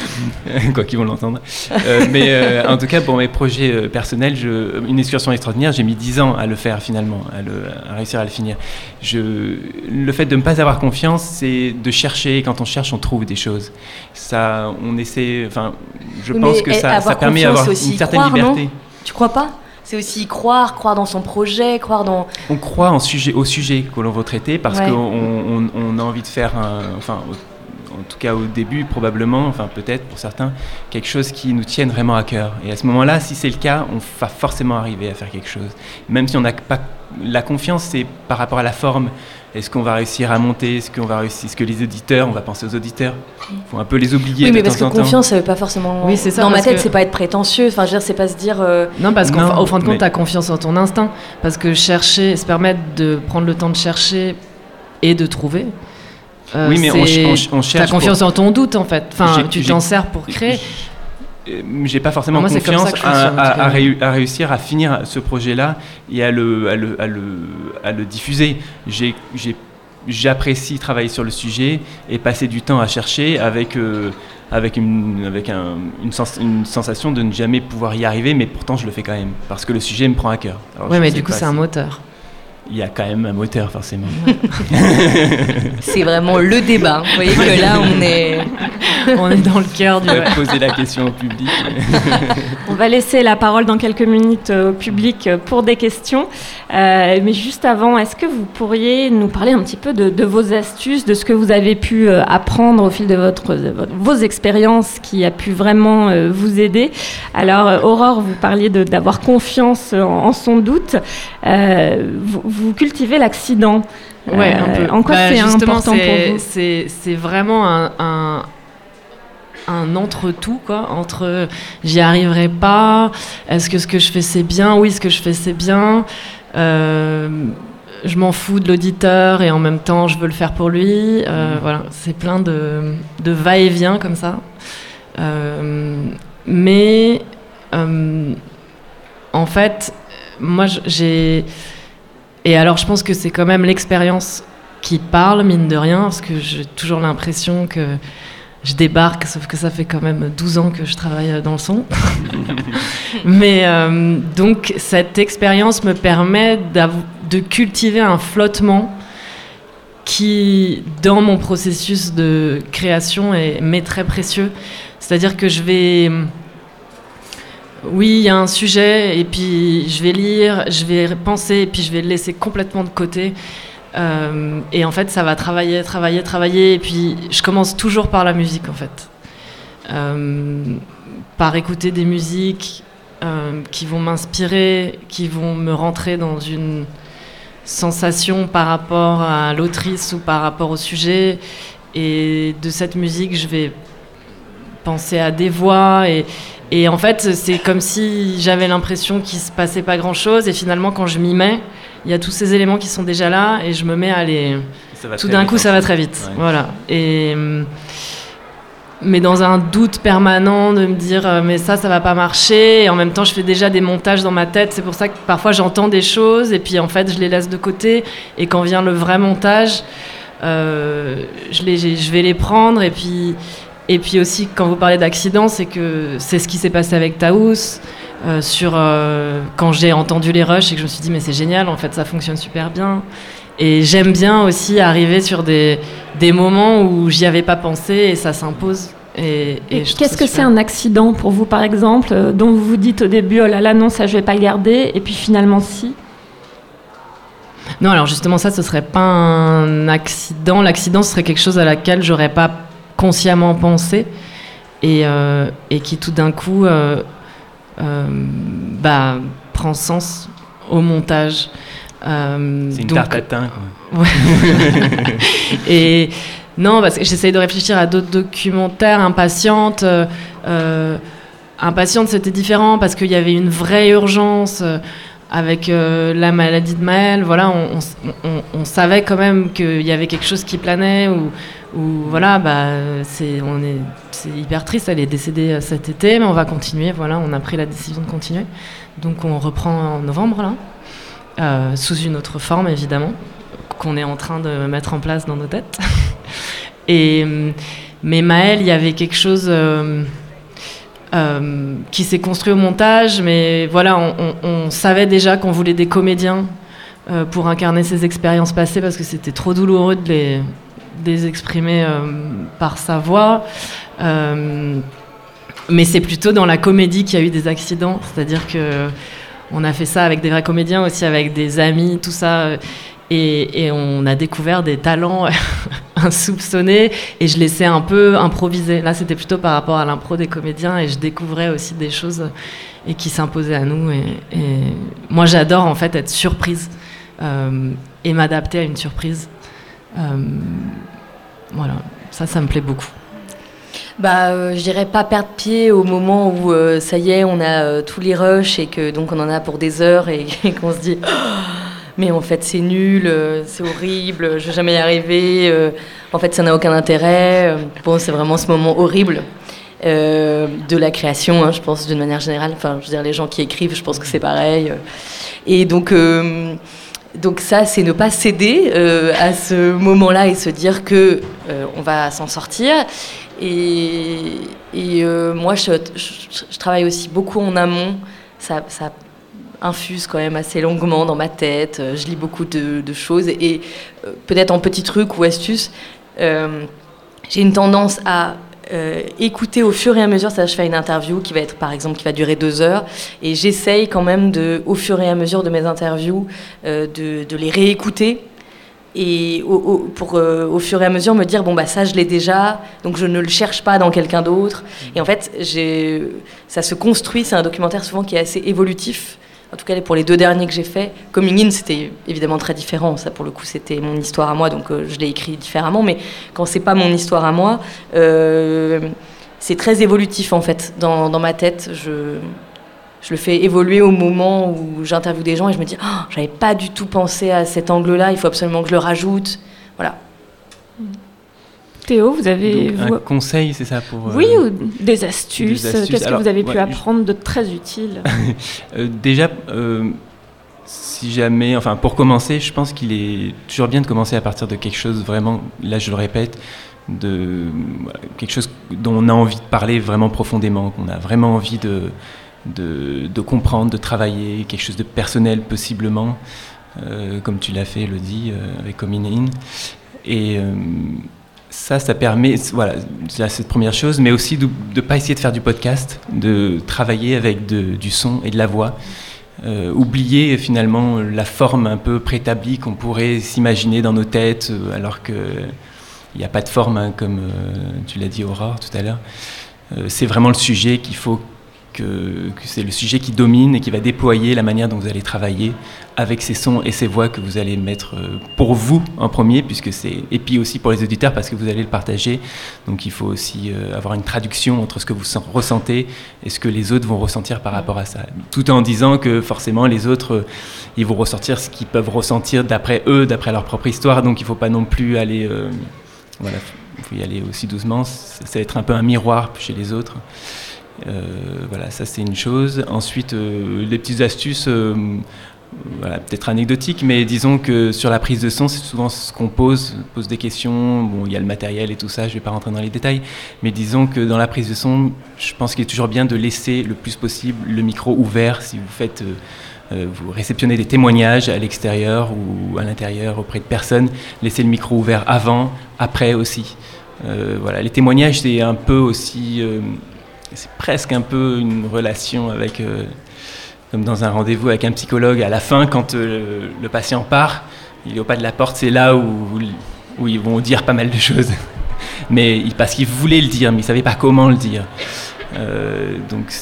quoi qu'ils vont l'entendre. Euh, mais euh, en tout cas, pour mes projets euh, personnels, je, une excursion extraordinaire, j'ai mis 10 ans à le faire finalement, à, le, à, réussir à le finir. Je, le fait de ne pas avoir confiance, c'est de chercher. Quand on cherche, on trouve des choses. Ça, on essaie. Enfin, je pense que ça, ça permet d'avoir une certaine liberté. tu crois pas? C'est aussi croire, croire dans son projet, croire dans. On croit en sujet, au sujet que l'on veut traiter parce qu'on on, a envie de faire, un, enfin, en tout cas au début probablement, enfin peut-être pour certains, quelque chose qui nous tienne vraiment à cœur. Et à ce moment-là, si c'est le cas, on va forcément arriver à faire quelque chose. Même si on n'a pas la confiance, c'est par rapport à la forme est-ce qu'on va réussir à monter, est-ce qu'on va réussir, ce que les auditeurs, on va penser aux auditeurs, il faut un peu les oublier Oui, mais de parce que temps confiance, ça veut pas forcément. Oui, c'est ça, Dans ma tête, que- c'est pas être prétentieux. Enfin, je veux dire, c'est pas se dire. euh, Non, parce qu'au fin de compte, mais- tu as confiance en ton instinct. Parce que chercher, se permettre de prendre le temps de chercher et de trouver. euh, Oui, mais on on ch- on T'as cherche confiance en ton doute, en fait. Enfin, tu t'en sers pour créer. J'ai pas forcément Moi, confiance à, réu- réussir à finir ce projet-là et à le, à le, à le, à le diffuser. J'apprécie travailler sur le sujet et passer du temps à chercher avec, euh, avec, une, avec un- une, sens- une sensation de ne jamais pouvoir y arriver, mais pourtant je le fais quand même parce que le sujet me prend à cœur. Je mais du coup, c'est un moteur. Il y a quand même un moteur, forcément. C'est vraiment le débat. Vous voyez que là, on est. On est dans le cœur du. On va poser la question au public. On va laisser la parole dans quelques minutes euh, au public euh, pour des questions. Euh, mais juste avant, est-ce que vous pourriez nous parler un petit peu de, de vos astuces, de ce que vous avez pu apprendre au fil de votre, de vos expériences qui a pu vraiment vous aider? Alors, Aurore, vous parliez d'avoir confiance en, en son doute. Euh, vous, vous cultivez l'accident. Ouais, un Euh, peu. En quoi Bah, c'est important c'est- pour vous c'est- vraiment un, un, un entre-tout, quoi. Entre j'y arriverai pas, est-ce que ce que je fais c'est bien, oui, ce que je fais c'est bien. Euh, je m'en fous de l'auditeur et en même temps je veux le faire pour lui. Euh, Voilà, c'est plein de, de va-et-vient comme ça. Euh, mais en fait, moi j'ai. Et alors je pense que c'est quand même l'expérience qui parle, mine de rien, parce que j'ai toujours l'impression que je débarque, sauf que ça fait quand même 12 ans que je travaille dans le son. Mais euh, donc cette expérience me permet de cultiver un flottement qui, dans mon processus de création, est, m'est très précieux. C'est-à-dire que je vais... Oui, il y a un sujet, et puis je vais lire, je vais penser, et puis je vais le laisser complètement de côté. Euh, et en fait, ça va travailler, travailler, travailler. Et puis, je commence toujours par la musique, en fait. Euh, par écouter des musiques euh, qui vont m'inspirer, qui vont me rentrer dans une sensation par rapport à l'autrice ou par rapport au sujet. Et de cette musique, je vais penser à des voix. Et, et en fait, c'est comme si j'avais l'impression qu'il se passait pas grand-chose. Et finalement, quand je m'y mets, il y a tous ces éléments qui sont déjà là et je me mets à les. Va Tout d'un coup, ça va fait. très vite. Ouais. Voilà. Et. Mais dans un doute permanent de me dire, euh, mais ça, ça va pas marcher. Et en même temps, je fais déjà des montages dans ma tête. C'est pour ça que parfois j'entends des choses et puis en fait, je les laisse de côté. Et quand vient le vrai montage, euh, je, les, je vais les prendre. Et puis, et puis aussi, quand vous parlez d'accident, c'est que c'est ce qui s'est passé avec Taous. euh, sur euh, quand j'ai entendu les rushs et que je me suis dit mais c'est génial en fait ça fonctionne super bien et j'aime bien aussi arriver sur des, des moments où j'y avais pas pensé et ça s'impose et, Qu'est-ce que c'est un accident pour vous, par exemple, euh, dont vous vous dites au début, oh là là, non, ça je vais pas le garder, et puis finalement, si? Non, alors justement, ça, ce serait pas un accident. L'accident, ce serait quelque chose à laquelle j'aurais pas consciemment pensé et, euh, et qui tout d'un coup euh, euh, bah, prend sens au montage. C'est une donc- tarte à et non, parce que j'essaye de réfléchir à d'autres documentaires. Impatiente, euh, Impatiente, c'était différent parce qu'il y avait une vraie urgence avec euh, la maladie de Maël. Voilà, on, savait quand même qu'il y avait quelque chose qui planait ou, voilà, bah, c'est hyper triste. Elle est décédée euh, cet été, mais on va continuer. Voilà, on a pris la décision de continuer. Donc on reprend en novembre là, euh, sous une autre forme évidemment qu'on est en train de mettre en place dans nos têtes. Et, euh, mais Maël, il y avait quelque chose euh, qui s'est construit au montage, mais voilà, on, savait déjà qu'on voulait des comédiens euh, pour incarner ces expériences passées parce que c'était trop douloureux de les, exprimer euh, par sa voix. Mais c'est plutôt dans la comédie qu'il y a eu des accidents, c'est-à-dire que on a fait ça avec des vrais comédiens aussi, avec des amis, tout ça. Et, on a découvert des talents insoupçonnés et je laissais un peu improviser. Là, c'était plutôt par rapport à l'impro des comédiens et je découvrais aussi des choses et qui s'imposaient à nous. Et, moi, j'adore en fait être surprise euh, et m'adapter à une surprise. voilà, ça, ça me plaît beaucoup. Bah, euh, je dirais pas perdre pied au moment où euh, ça y est, on a euh, tous les rushs et que donc on en a pour des heures et, qu'on se dit mais en fait c'est nul, c'est horrible, je vais jamais y arriver, en fait ça n'a aucun intérêt. Bon, c'est vraiment ce moment horrible. de la création, hein, je pense, d'une manière générale. Enfin, je veux dire, les gens qui écrivent, je pense que c'est pareil. Et donc, donc ça, c'est ne pas céder à ce moment-là et se dire que on va s'en sortir. Et, euh, moi, je, travaille aussi beaucoup en amont. Ça, infuse quand même assez longuement dans ma tête. Euh, je lis beaucoup de, choses. Et, euh, peut-être en petits trucs ou astuces, j'ai une tendance à écouter au fur et à mesure. Ça, je fais une interview qui va être, par exemple, qui va durer deux heures. Et j'essaye quand même, de, au fur et à mesure de mes interviews, de, les réécouter et pour euh, au fur et à mesure me dire bon bah ça je l'ai déjà donc je ne le cherche pas dans quelqu'un d'autre et en fait ça se construit c'est un documentaire souvent qui est assez évolutif en tout cas pour les deux derniers que j'ai faits Coming In c'était évidemment très différent. Ça pour le coup c'était mon histoire à moi donc euh, je l'ai écrit différemment. Mais quand c'est pas mon histoire à moi euh, c'est très évolutif en fait. Dans, ma tête je le fais évoluer au moment où j'interviewe des gens et je me dis, oh, j'avais pas du tout pensé à cet angle-là, il faut absolument que je le rajoute. Voilà. Théo, vous avez un conseil, c'est ça pour oui euh, ou des astuces. Qu'est-ce que vous avez pu apprendre de très utile euh, Déjà, euh, si jamais, enfin pour commencer, je pense qu'il est toujours bien de commencer à partir de quelque chose vraiment. Là, je le répète, de quelque chose dont on a envie de parler vraiment profondément, qu'on a vraiment envie de de, comprendre, de travailler, quelque chose de personnel possiblement, euh, comme tu l'as fait, Elodie, euh, avec Coming In. Et euh, ça, ça permet, voilà, c'est cette première chose, mais aussi de ne pas essayer de faire du podcast, de travailler avec du son et de la voix. oublier finalement la forme un peu préétablie qu'on pourrait s'imaginer dans nos têtes, alors qu'il n'y a pas de forme, hein, comme tu l'as dit Aurore tout à l'heure. c'est vraiment le sujet qu'il faut que, c'est le sujet qui domine et qui va déployer la manière dont vous allez travailler avec ces sons et ces voix que vous allez mettre euh, pour vous en premier, puisque c'est et puis aussi pour les auditeurs parce que vous allez le partager. Donc il faut aussi euh, avoir une traduction entre ce que vous ressentez et ce que les autres vont ressentir par rapport à ça, tout en disant que forcément les autres euh, ils vont ressentir ce qu'ils peuvent ressentir d'après eux, d'après leur propre histoire. Donc il ne faut pas non plus aller voilà, il y aller aussi doucement. Ça va être un peu un miroir chez les autres. Euh, voilà, ça c'est une chose. Ensuite, euh, les petites astuces euh, voilà, peut-être anecdotiques mais disons que sur la prise de son, c'est souvent ce qu'on pose, pose des questions. Bon, il y a le matériel et tout ça, je ne vais pas rentrer dans les détails, mais disons que dans la prise de son, je pense qu'il est toujours bien de laisser le plus possible le micro ouvert si vous faites. vous réceptionnez des témoignages à l'extérieur ou à l'intérieur auprès de personnes, laissez le micro ouvert avant, après aussi. voilà, les témoignages, c'est un peu aussi c'est presque un peu une relation avec, euh, comme dans un rendez-vous avec un psychologue. À la fin, quand euh, le patient part, il est au pas de la porte, c'est là où, où ils vont dire pas mal de choses. mais parce qu'il voulait le dire, mais il ne savait pas comment le dire. Euh, donc,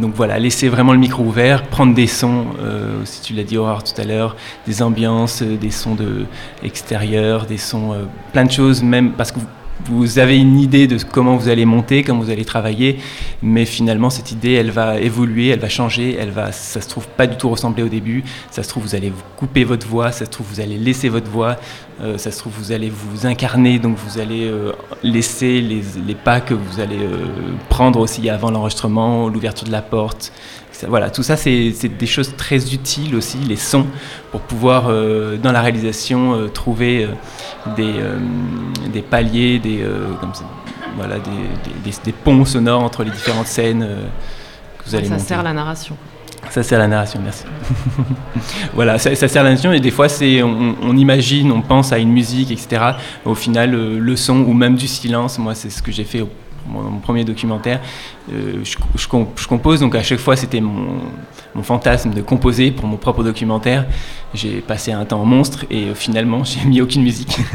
donc voilà, laisser vraiment le micro ouvert, prendre des sons, si tu l'as dit Aurore tout à l'heure, des ambiances, des sons de extérieurs, des sons, plein de choses, même parce que vous, avez une idée de comment vous allez monter, comment vous allez travailler, mais finalement cette idée, elle va évoluer, elle va changer, elle va, ça se trouve pas du tout ressembler au début, ça se trouve vous allez couper votre voix, ça se trouve vous allez laisser votre voix, euh, ça se trouve vous allez vous incarner, donc vous allez euh, laisser les, les, pas que vous allez euh, prendre aussi avant l'enregistrement, l'ouverture de la porte, voilà, tout ça, c'est des choses très utiles aussi, les sons, pour pouvoir, euh, dans la réalisation, euh, trouver euh, des, des, paliers, des, voilà, des, des, ponts sonores entre les différentes scènes que vous allez Ça sert à la narration. Ça sert à la narration, merci. voilà, ça, sert à la narration et des fois c'est, on, imagine, on pense à une musique, etc. Au final, le son ou même du silence, moi c'est ce que j'ai fait au mon, premier documentaire, euh, je, compose, donc à chaque fois c'était mon, fantasme de composer pour mon propre documentaire. J'ai passé un temps monstre et euh, finalement j'ai mis aucune musique.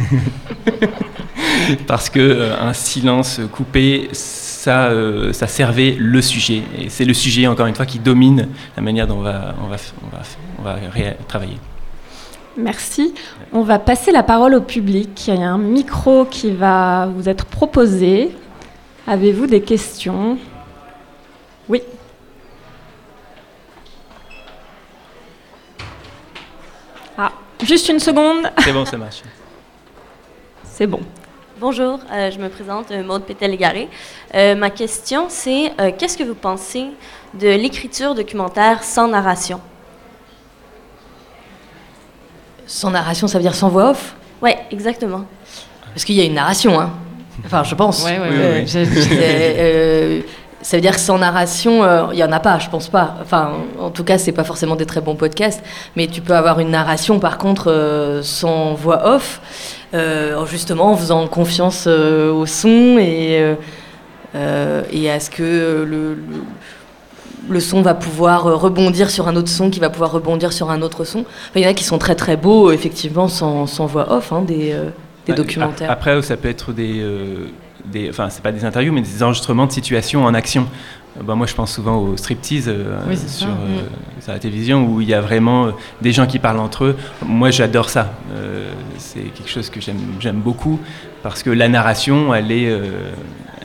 Parce que euh, un silence coupé, ça, ça servait le sujet. Et c'est le sujet, encore une fois, qui domine la manière dont on va travailler. Merci. On va passer la parole au public. Il y a un micro qui va vous être proposé. Avez-vous des questions? Oui. Ah, juste une seconde. C'est bon, ça marche. C'est bon. Bonjour, euh, je me présente, euh, Maude Pétel-Garé. Euh, ma question, c'est euh, qu'est-ce que vous pensez de l'écriture documentaire sans narration? Sans narration, ça veut dire sans voix off? Oui, exactement. Parce qu'il y a une narration, hein. Enfin, je pense. Ouais, ouais, Oui, ouais. oui. Euh, euh, ça veut dire que sans narration, euh, il y en a pas, je pense pas. Enfin, en tout cas, c'est pas forcément des très bons podcasts, mais tu peux avoir une narration, par contre, euh, sans voix off, euh, justement en faisant confiance euh, au son et, et à ce que le, le, le son va pouvoir rebondir sur un autre son, qui va pouvoir rebondir sur un autre son. Enfin, il y en a qui sont très très beaux, effectivement, sans, sans voix off, hein, des, euh, des Ouais, documentaires. ap- Après, ça peut être des, euh, des enfin, c'est pas des interviews, mais des enregistrements de situations en action. Bah, moi, je pense souvent au striptease euh, Oui, sur, euh, Mm. sur la télévision où il y a vraiment euh, des gens qui parlent entre eux. Moi, j'adore ça. C'est quelque chose que j'aime, beaucoup parce que la narration, elle est,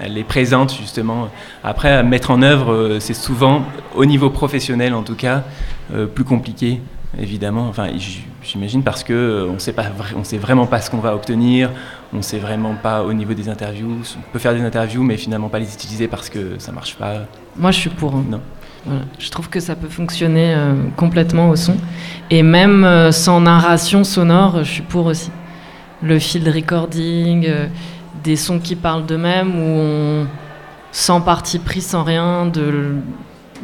elle est présente justement. Après, à mettre en œuvre, c'est souvent, au niveau professionnel en tout cas, plus compliqué. Évidemment, enfin, j'imagine parce que euh, on sait pas, on sait vraiment pas ce qu'on va obtenir, on sait vraiment pas au niveau des interviews. On peut faire des interviews, mais finalement pas les utiliser parce que ça marche pas. Moi, je suis pour. hein. Non. Voilà. Je trouve que ça peut fonctionner euh, complètement au son. Et même euh, sans narration sonore, je suis pour aussi. Le field recording, euh, des sons qui parlent d'eux-mêmes, où on, sans parti pris, sans rien, de,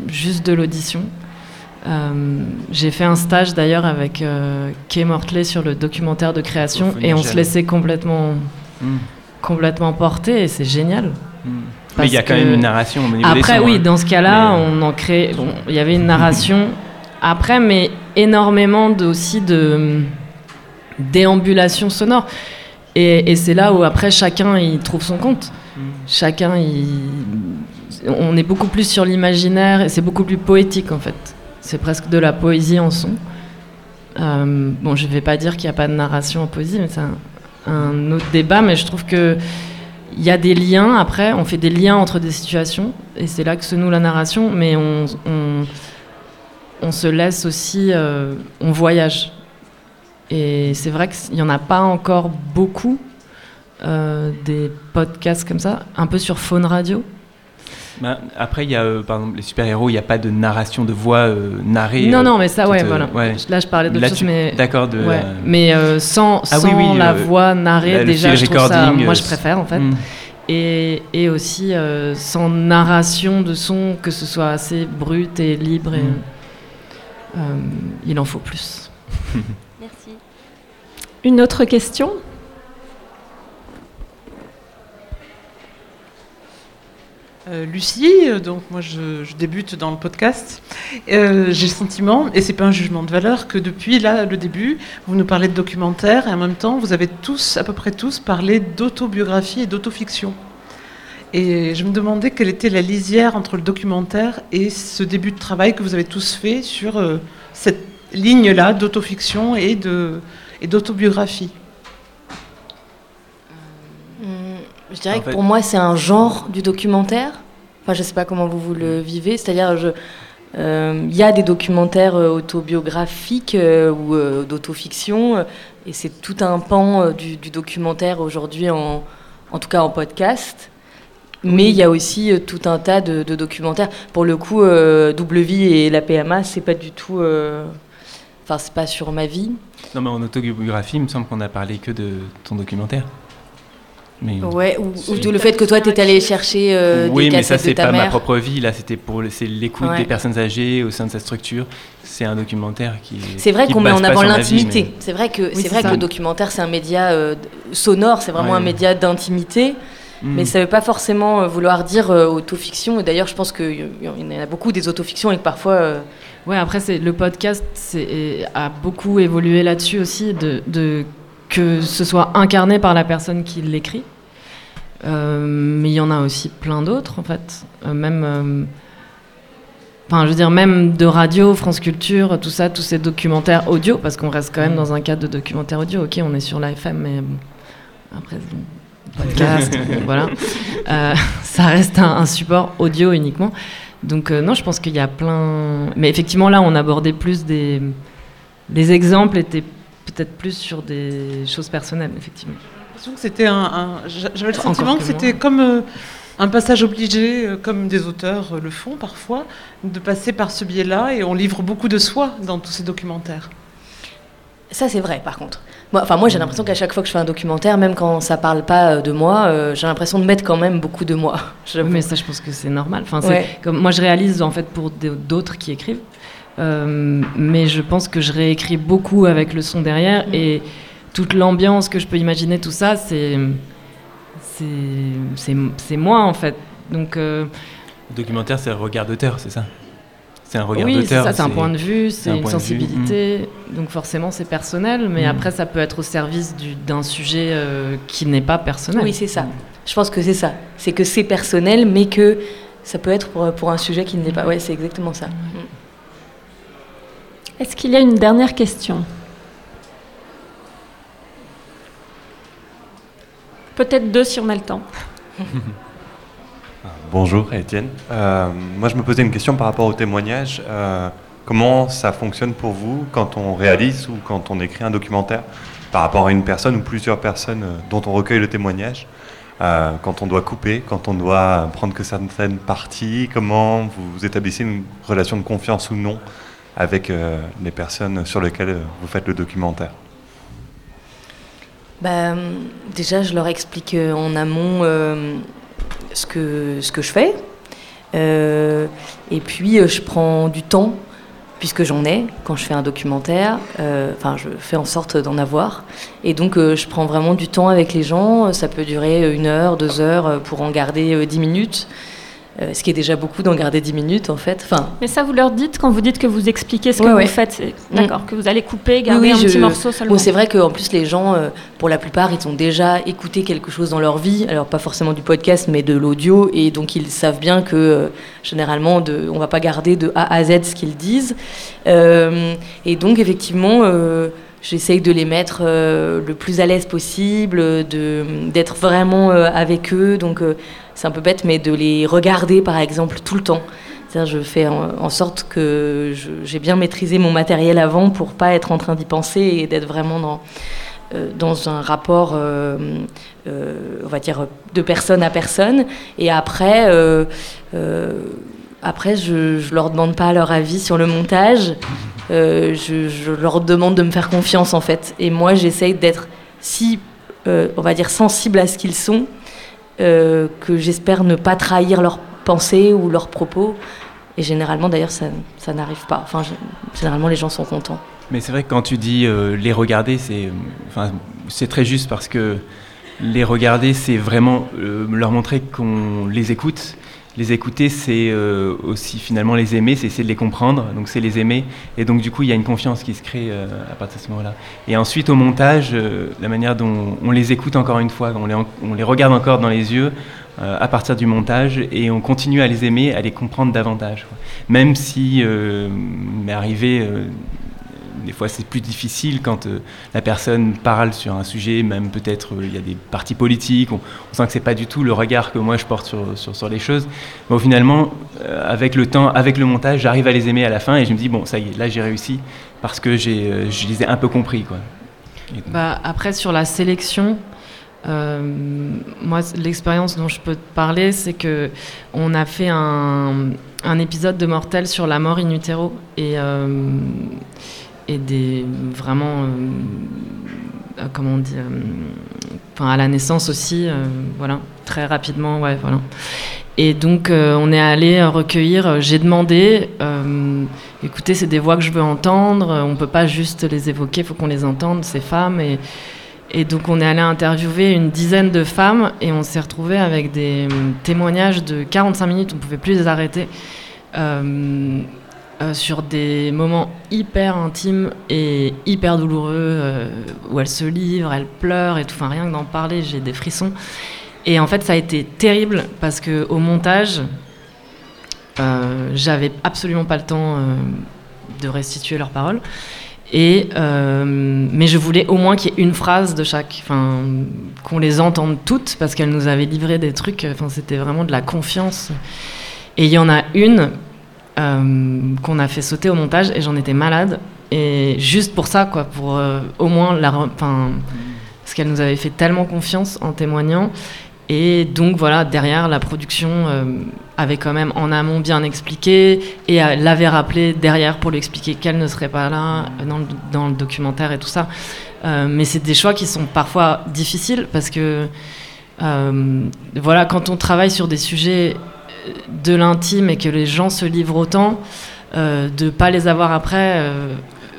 juste de l'audition. Euh, J'ai fait un stage d'ailleurs avec euh, Kay Mortley sur le documentaire de création et on se laissait complètement, Mm. complètement porter et c'est génial. Mais il y a quand même une narration au niveau des Après, sons, oui, hein. dans ce cas-là, Mais, euh, on en crée. bon, Il y avait une narration. Après, mais énormément de, aussi de déambulation sonore. Et, et c'est là où après chacun il trouve son compte. Mm. Chacun, il... on est beaucoup plus sur l'imaginaire et c'est beaucoup plus poétique en fait. C'est presque de la poésie en son. Euh, bon, je vais pas dire qu'il n'y a pas de narration en poésie, mais c'est un, autre débat. Mais je trouve que il y a des liens. Après, on fait des liens entre des situations et c'est là que se noue la narration. Mais on se laisse aussi, euh, on voyage. Et c'est vrai qu'il n'y en a pas encore beaucoup euh, des podcasts comme ça, un peu sur Faune Radio. Bah, après, il y a, euh, par exemple, les super-héros, il n'y a pas de narration de voix euh, narrée. non, euh, non, mais ça, ouais, toute, euh, voilà. ouais. Là, je parlais choses, tu- mais. D'accord, de. Ouais, mais euh, sans, Ah oui, sans oui, la voix narrée, la- déjà, je trouve ça, moi, je préfère en fait. mm. Et, et aussi euh, sans narration de son, que ce soit assez brut et libre. Et, Mm. euh, il en faut plus. Merci. Une autre question? Euh, Lucie, euh, donc moi je, débute dans le podcast. Euh, J'ai le sentiment, et c'est pas un jugement de valeur, que depuis là le début, vous nous parlez de documentaire et en même temps vous avez tous, à peu près tous, parlé d'autobiographie et d'autofiction. Et je me demandais quelle était la lisière entre le documentaire et ce début de travail que vous avez tous fait sur cette ligne-là d'autofiction et et Je dirais En que fait- pour moi, c'est un genre du documentaire. Enfin, je sais pas comment vous, vous le vivez. C'est-à-dire, je- euh, il y a des documentaires euh, autobiographiques euh, ou euh, d'autofiction, et c'est tout un pan du, du documentaire aujourd'hui, en, en tout cas en podcast. Mais il y a aussi tout un tas de, de documentaires. Pour le coup, Double Vie et la PMA, c'est pas du tout. Enfin, c'est pas sur ma vie. Non, mais en autobiographie, il me semble qu'on n'a parlé que de ton documentaire. Mais... Ouais, ou, de le fait que toi, tu allé âgée. chercher euh, oui, des mais ça, c'est pas ma propre vie. Là, c'était pour l'écoute Ouais. des personnes âgées au sein de sa structure. C'est un documentaire qui. C'est vrai qu'on met en avant l'intimité. mais- C'est vrai que c'est c'est vrai que le documentaire c'est un média euh, sonore, c'est vraiment Ouais. un média d'intimité, Mm. mais ça veut pas forcément euh, vouloir dire euh, autofiction. Et d'ailleurs, je pense qu'il y en a beaucoup des autofictions et que parfois euh, Ouais, après, c'est, le podcast c'est, a beaucoup évolué là-dessus aussi, de, de- que ce soit incarné par la personne qui l'écrit. Euh, mais il y en a aussi plein d'autres, en fait. Euh, même, euh, Enfin, je veux dire, même de radio, France Culture, tout ça, tous ces documentaires audio, parce qu'on reste quand même dans un cadre de documentaire audio. Ok, on est sur la FM, mais bon, après, podcast, voilà. Euh, ça reste un, un support audio uniquement. Donc, euh, non, je pense qu'il y a plein. Mais effectivement, là, on abordait plus des. Les exemples étaient peut-être plus sur des choses personnelles, effectivement. C'était un, un- J'avais le Encore sentiment que que c'était comme euh, un passage obligé, euh, comme des auteurs euh, le font parfois, de passer par ce biais-là, et on livre beaucoup de soi dans tous ces documentaires. Ça, c'est vrai, par contre. Moi, enfin, moi, j'ai l'impression qu'à chaque fois que je fais un documentaire, même quand ça parle pas de moi, euh, j'ai l'impression de mettre quand même beaucoup de moi. Oui, mais ça, je pense que c'est normal. Enfin, c'est Ouais. comme moi, je réalise en fait pour d'autres qui écrivent, Euh, mais je pense que je réécris beaucoup avec le son derrière Mm. et toute l'ambiance que je peux imaginer, tout ça, c'est c'est c'est c'est moi en fait. Donc euh, Le documentaire, c'est un regard d'auteur, c'est ça? C'est un regard oui, c'est d'auteur. ça, c'est un point de vue, c'est c'est un une sensibilité. Donc forcément, c'est personnel, mais Mm. après, ça peut être au service du- d'un sujet euh, qui n'est pas personnel. Oui, c'est ça. Je pense que c'est ça. C'est que c'est personnel, mais que ça peut être pour, pour un sujet qui ne l'est pas. Ouais, c'est exactement ça. Mm. Est-ce qu'il y a une dernière question? Peut-être deux si on a le temps. Bonjour Étienne. Euh, moi je me posais une question par rapport au témoignage. Euh, comment ça fonctionne pour vous quand on réalise ou quand on écrit un documentaire par rapport à une personne ou plusieurs personnes euh, dont on recueille le témoignage Quand on doit couper, quand on doit prendre que certaines parties, comment vous établissez une relation de confiance ou non? Avec euh, les personnes sur lesquelles euh, vous faites le documentaire Bah, déjà, je leur explique euh, en amont ce, que, ce que je fais. Et puis, je prends du temps, puisque j'en ai quand je fais un documentaire. Enfin, je fais en sorte d'en avoir. Et donc, je prends vraiment du temps avec les gens. Ça peut durer une heure, deux heures pour en garder dix minutes. Euh, ce qui est déjà beaucoup d'en garder dix minutes, en fait. Enfin, Mais ça, vous leur dites quand vous dites que vous expliquez ce que Ouais, ouais. vous faites. c'est- D'accord, que vous allez couper, garder oui, un je- petit morceau seulement. Bon, c'est vrai qu'en plus, les gens, euh, pour la plupart, ils ont déjà écouté quelque chose dans leur vie. Alors, pas forcément du podcast, mais de l'audio. Et donc, ils savent bien que, euh, généralement, de, on va pas garder de A à Z ce qu'ils disent. Et donc, effectivement, j'essaye de les mettre euh, le plus à l'aise possible, de, d'être vraiment euh, avec eux. Donc, euh, c'est un peu bête, mais de les regarder, par exemple, tout le temps. Je fais en, sorte que j'ai bien maîtrisé mon matériel avant pour pas être en train d'y penser et d'être vraiment dans, euh, dans un rapport, euh, euh, on va dire, de personne à personne. Et après, après je, je leur demande pas leur avis sur le montage. Je, je leur demande de me faire confiance en fait. Et moi, j'essaye d'être si, on va dire, sensible à ce qu'ils sont, euh, que j'espère ne pas trahir leurs pensées ou leurs propos. Et généralement, d'ailleurs, ça, n'arrive pas. Enfin, gé- généralement, les gens sont contents. Mais c'est vrai que quand tu dis euh, les regarder, c'est enfin, très juste parce que les regarder, c'est vraiment euh, leur montrer qu'on les écoute. Les écouter, c'est euh, aussi finalement les aimer, c'est essayer de les comprendre, donc c'est les aimer. Et donc du coup, il y a une confiance qui se crée euh, à partir de ce moment-là. Et ensuite, au montage, euh, la manière dont on les écoute encore une fois, on les, regarde encore dans les yeux à partir du montage, et on continue à les aimer, à les comprendre davantage. Même si, m'est arrivé des fois, c'est plus difficile quand euh, la personne parle sur un sujet, même peut-être euh, il y a des partis politiques, on, sent que c'est pas du tout le regard que moi je porte sur, sur, les choses. Bon, finalement, euh, avec le temps, avec le montage, j'arrive à les aimer à la fin et je me dis, bon, ça y est, là j'ai réussi parce que j'ai, je les ai un peu compris. Quoi. Bah, après, sur la sélection, moi, l'expérience dont je peux te parler, c'est que on a fait un, épisode de Mortel sur la mort in utero et, et des vraiment, euh, euh, comment on dit, enfin, à la naissance aussi, euh, voilà, très rapidement, ouais, voilà. Et donc, on est allé recueillir. J'ai demandé, écoutez, c'est des voix que je veux entendre. On peut pas juste les évoquer, faut qu'on les entende, ces femmes. Et, donc, on est allé interviewer une dizaine de femmes et on s'est retrouvé avec des témoignages de 45 minutes. On ne pouvait plus les arrêter. Euh, sur des moments hyper intimes et hyper douloureux euh, où elles se livrent, elles pleurent et tout. Enfin, rien que d'en parler, j'ai des frissons. Et en fait, ça a été terrible parce que au montage, euh, j'avais absolument pas le temps de restituer leurs paroles. Et, mais je voulais au moins qu'il y ait une phrase de chaque, enfin, qu'on les entende toutes, parce qu'elles nous avaient livré des trucs, enfin, c'était vraiment de la confiance. Et il y en a une qu'on a fait sauter au montage, et j'en étais malade. Et juste pour ça, quoi, pour euh, au moins la. parce qu'elle nous avait fait tellement confiance en témoignant. Et donc voilà, derrière, la production euh, avait quand même en amont bien expliqué et euh, l'avait rappelé derrière pour lui expliquer qu'elle ne serait pas là euh, dans le, documentaire et tout ça. Euh, mais c'est des choix qui sont parfois difficiles parce que euh, voilà, quand on travaille sur des sujets euh, de l'intime et que les gens se livrent autant, euh, de pas les avoir après, euh,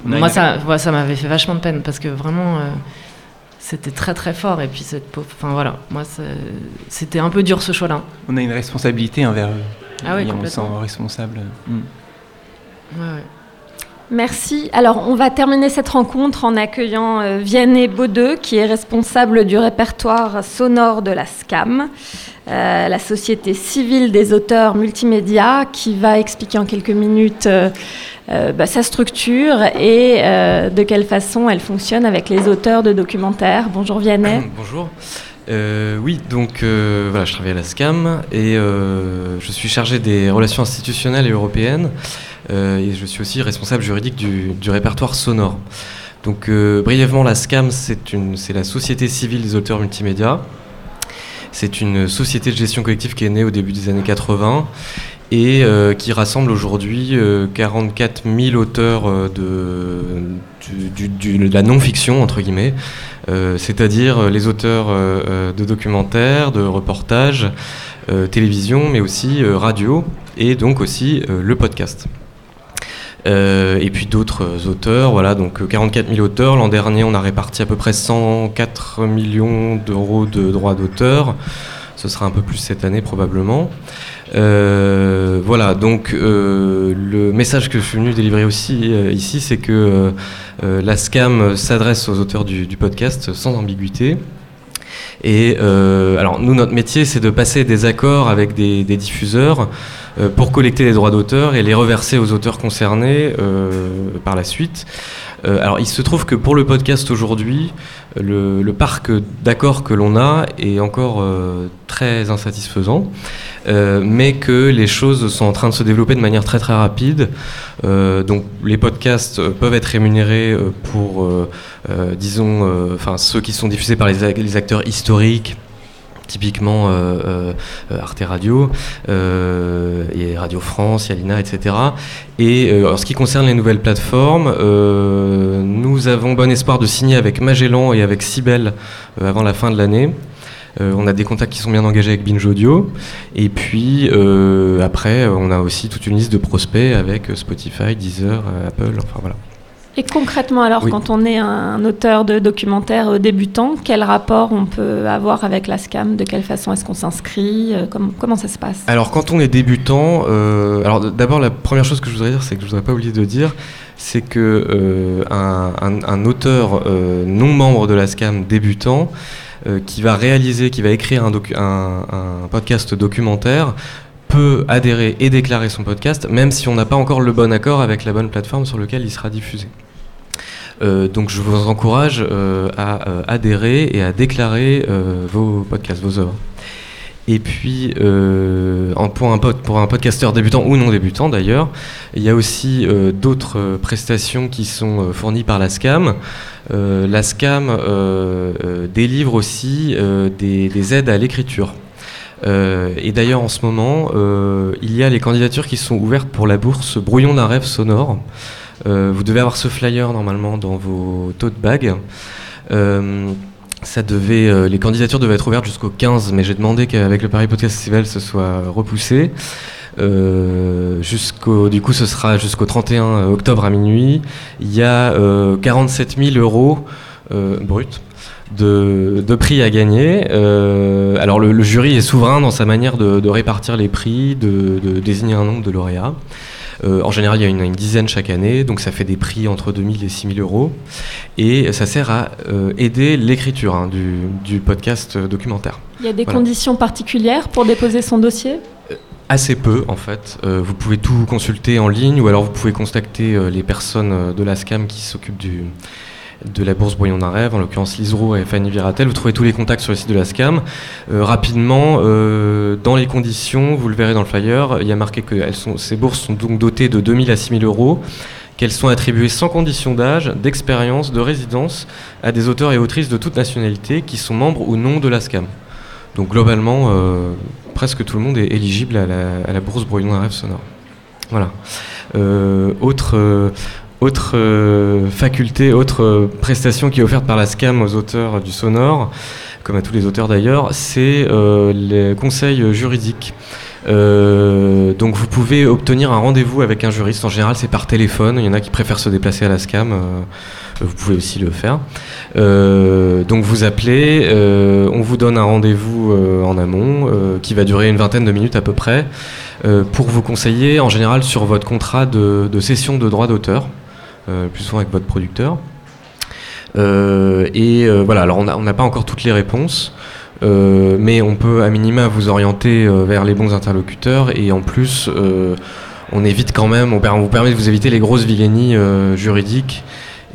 moi une- ça, ça m'avait fait vachement de peine parce que vraiment euh, c'était très très fort et puis cette pauvre, enfin voilà, moi c'était un peu dur ce choix-là. On a une responsabilité envers eux. Ah oui, on se sent responsable. Mm. Ouais, ouais. Merci. Alors, on va terminer cette rencontre en accueillant euh, Vianney Baudeux, qui est responsable du répertoire sonore de la SCAM, euh, la Société civile des auteurs multimédia, qui va expliquer en quelques minutes euh, bah, sa structure et de quelle façon elle fonctionne avec les auteurs de documentaires. Bonjour Vianney. Bonjour. Euh, oui, donc euh, voilà, je travaille à la SCAM et euh, je suis chargé des relations institutionnelles et européennes et je suis aussi responsable juridique du, du répertoire sonore. Donc brièvement, la SCAM, c'est la Société civile des auteurs multimédia. C'est une société de gestion collective qui est née au début des années 80 et euh, qui rassemble aujourd'hui euh, 44 000 auteurs euh, de, la non-fiction, entre guillemets, euh, c'est-à-dire euh, les auteurs euh, euh, de documentaires, de reportages, euh, télévision, mais aussi euh, radio, et donc aussi euh, le podcast. Euh, et puis d'autres euh, auteurs, voilà, donc euh, 44 000 auteurs. L'an dernier, on a réparti à peu près 104 millions d'euros de droits d'auteur. Ce sera un peu plus cette année probablement. Euh, voilà, donc euh, le message que je suis venu délivrer aussi euh, ici, c'est que la SCAM s'adresse aux auteurs du, podcast sans ambiguïté. Et alors nous, notre métier, c'est de passer des accords avec des, des diffuseurs pour collecter les droits d'auteur et les reverser aux auteurs concernés par la suite. Euh, alors il se trouve que pour le podcast aujourd'hui, le, le parc d'accords que l'on a est encore euh, très insatisfaisant, euh, mais que les choses sont en train de se développer de manière très très rapide. Euh, donc les podcasts euh, peuvent être rémunérés euh, pour, euh, euh, disons, euh, enfin ceux qui sont diffusés par les acteurs historiques. Typiquement euh, euh, Arte Radio, euh, et Radio France, Yalina, etc. Et en ce qui concerne les nouvelles plateformes, nous avons bon espoir de signer avec Magellan et avec Cybelle avant la fin de l'année. On a des contacts qui sont bien engagés avec Binge Audio. Et puis après, on a aussi toute une liste de prospects avec Spotify, Deezer, Apple, enfin voilà. Et concrètement, alors, Oui. quand on est un auteur de documentaire euh, débutant, quel rapport on peut avoir avec la SCAM De quelle façon est-ce qu'on s'inscrit? Euh, comment, comment ça se passe? Alors quand on est débutant, euh, alors d'abord la première chose que je voudrais dire, c'est que je voudrais pas oublier de dire, c'est que euh, un, un- un auteur euh, non membre de la SCAM débutant qui va réaliser, qui va écrire un, docu- un- un podcast documentaire peut adhérer et déclarer son podcast, même si on n'a pas encore le bon accord avec la bonne plateforme sur laquelle il sera diffusé. Euh, donc je vous encourage euh, à euh, adhérer et à déclarer vos podcasts, vos œuvres. Et puis, pour, un pod- pour un podcasteur débutant ou non débutant d'ailleurs, il y a aussi d'autres prestations qui sont fournies par la SCAM. La SCAM délivre aussi des aides à l'écriture. Euh, et d'ailleurs, en ce moment, euh, il y a les candidatures qui sont ouvertes pour la bourse Brouillon d'un rêve sonore. Euh, vous devez avoir ce flyer normalement dans vos tote bags. Ça devait, les candidatures devaient être ouvertes jusqu'au 15, mais j'ai demandé qu'avec le Paris Podcast Festival, ce soit repoussé. Du coup, ce sera jusqu'au 31 octobre à minuit. Il y a euh, 47 000 euros bruts de, de prix à gagner. Euh, alors, le, le jury est souverain dans sa manière de, de répartir les prix, de, de désigner un nombre de lauréats. Euh, en général, il y a une, une dizaine chaque année, donc ça fait des prix entre 2000 et 6000 euros. Et ça sert à euh, aider l'écriture hein, du, du podcast documentaire. Il y a des Voilà. conditions particulières pour déposer son dossier? Assez peu en fait. vous pouvez tout consulter en ligne ou alors vous pouvez contacter les personnes de la SCAM qui s'occupent du, de la bourse Boyon d'un rêve, en l'occurrence Lisero et Fanny Viratel. Vous trouvez tous les contacts sur le site de la SCAM. rapidement, dans les conditions, vous le verrez dans le flyer, il y a marqué que ces bourses sont donc dotées de 2000 à 6000 euros qu'elles sont attribuées sans condition d'âge, d'expérience, de résidence à des auteurs et autrices de toute nationalité qui sont membres ou non de la SCAM. Donc globalement, euh, presque tout le monde est éligible à la, bourse Brouillon d'un rêve sonore. Voilà. Euh, autre, euh, autre faculté, autre prestation qui est offerte par la SCAM aux auteurs du sonore, comme à tous les auteurs d'ailleurs, c'est les conseils juridiques. Euh, donc vous pouvez obtenir un rendez-vous avec un juriste. En général, c'est par téléphone. Il y en a qui préfèrent se déplacer à la SCAM. Euh, vous pouvez aussi le faire. Euh, donc vous appelez, on vous donne un rendez-vous en amont qui va durer une vingtaine de minutes à peu près pour vous conseiller en général sur votre contrat de, de cession de droit d'auteur, plus souvent avec votre producteur. et voilà, alors on n'a pas encore toutes les réponses. Euh, mais on peut à minima vous orienter euh, vers les bons interlocuteurs et en plus euh, on évite quand même, on, vous permet de vous éviter les grosses vilainies juridiques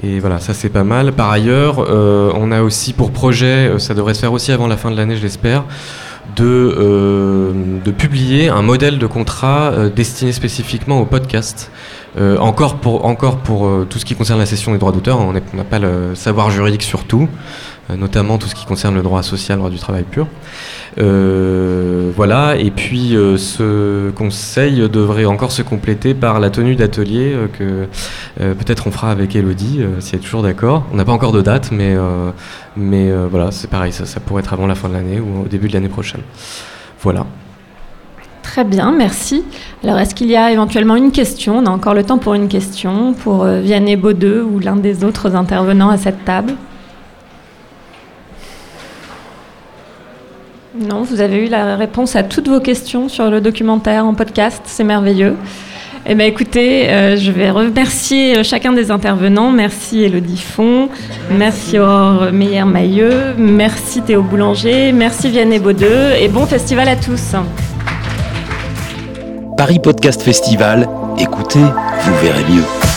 et voilà, ça c'est pas mal. Par ailleurs, on a aussi pour projet, ça devrait se faire aussi avant la fin de l'année, je l'espère, de, de, publier un modèle de contrat destiné spécifiquement au podcast. Encore pour, encore pour tout ce qui concerne la cession des droits d'auteur, on n'a pas le savoir juridique sur tout. Euh, notamment tout ce qui concerne le droit social, le droit du travail pur. Euh, voilà, et puis euh, ce conseil devrait encore se compléter par la tenue d'atelier que peut-être on fera avec Elodie, si elle est toujours d'accord. On n'a pas encore de date, mais, mais voilà, c'est pareil, ça, ça pourrait être avant la fin de l'année ou au début de l'année prochaine. Voilà. Très bien, merci. Alors, est-ce qu'il y a éventuellement une question? On a encore le temps pour une question pour Vianney Baudeux ou l'un des autres intervenants à cette table. Non, vous avez eu la réponse à toutes vos questions sur le documentaire en podcast, c'est merveilleux. Eh bien, écoutez, euh, je vais remercier euh, chacun des intervenants. Merci Elodie Font, merci, Aurore Meyer-Mailleux, merci Théo Boulanger, merci Vianney Baudeux et bon festival à tous. Paris Podcast Festival, écoutez, vous verrez mieux.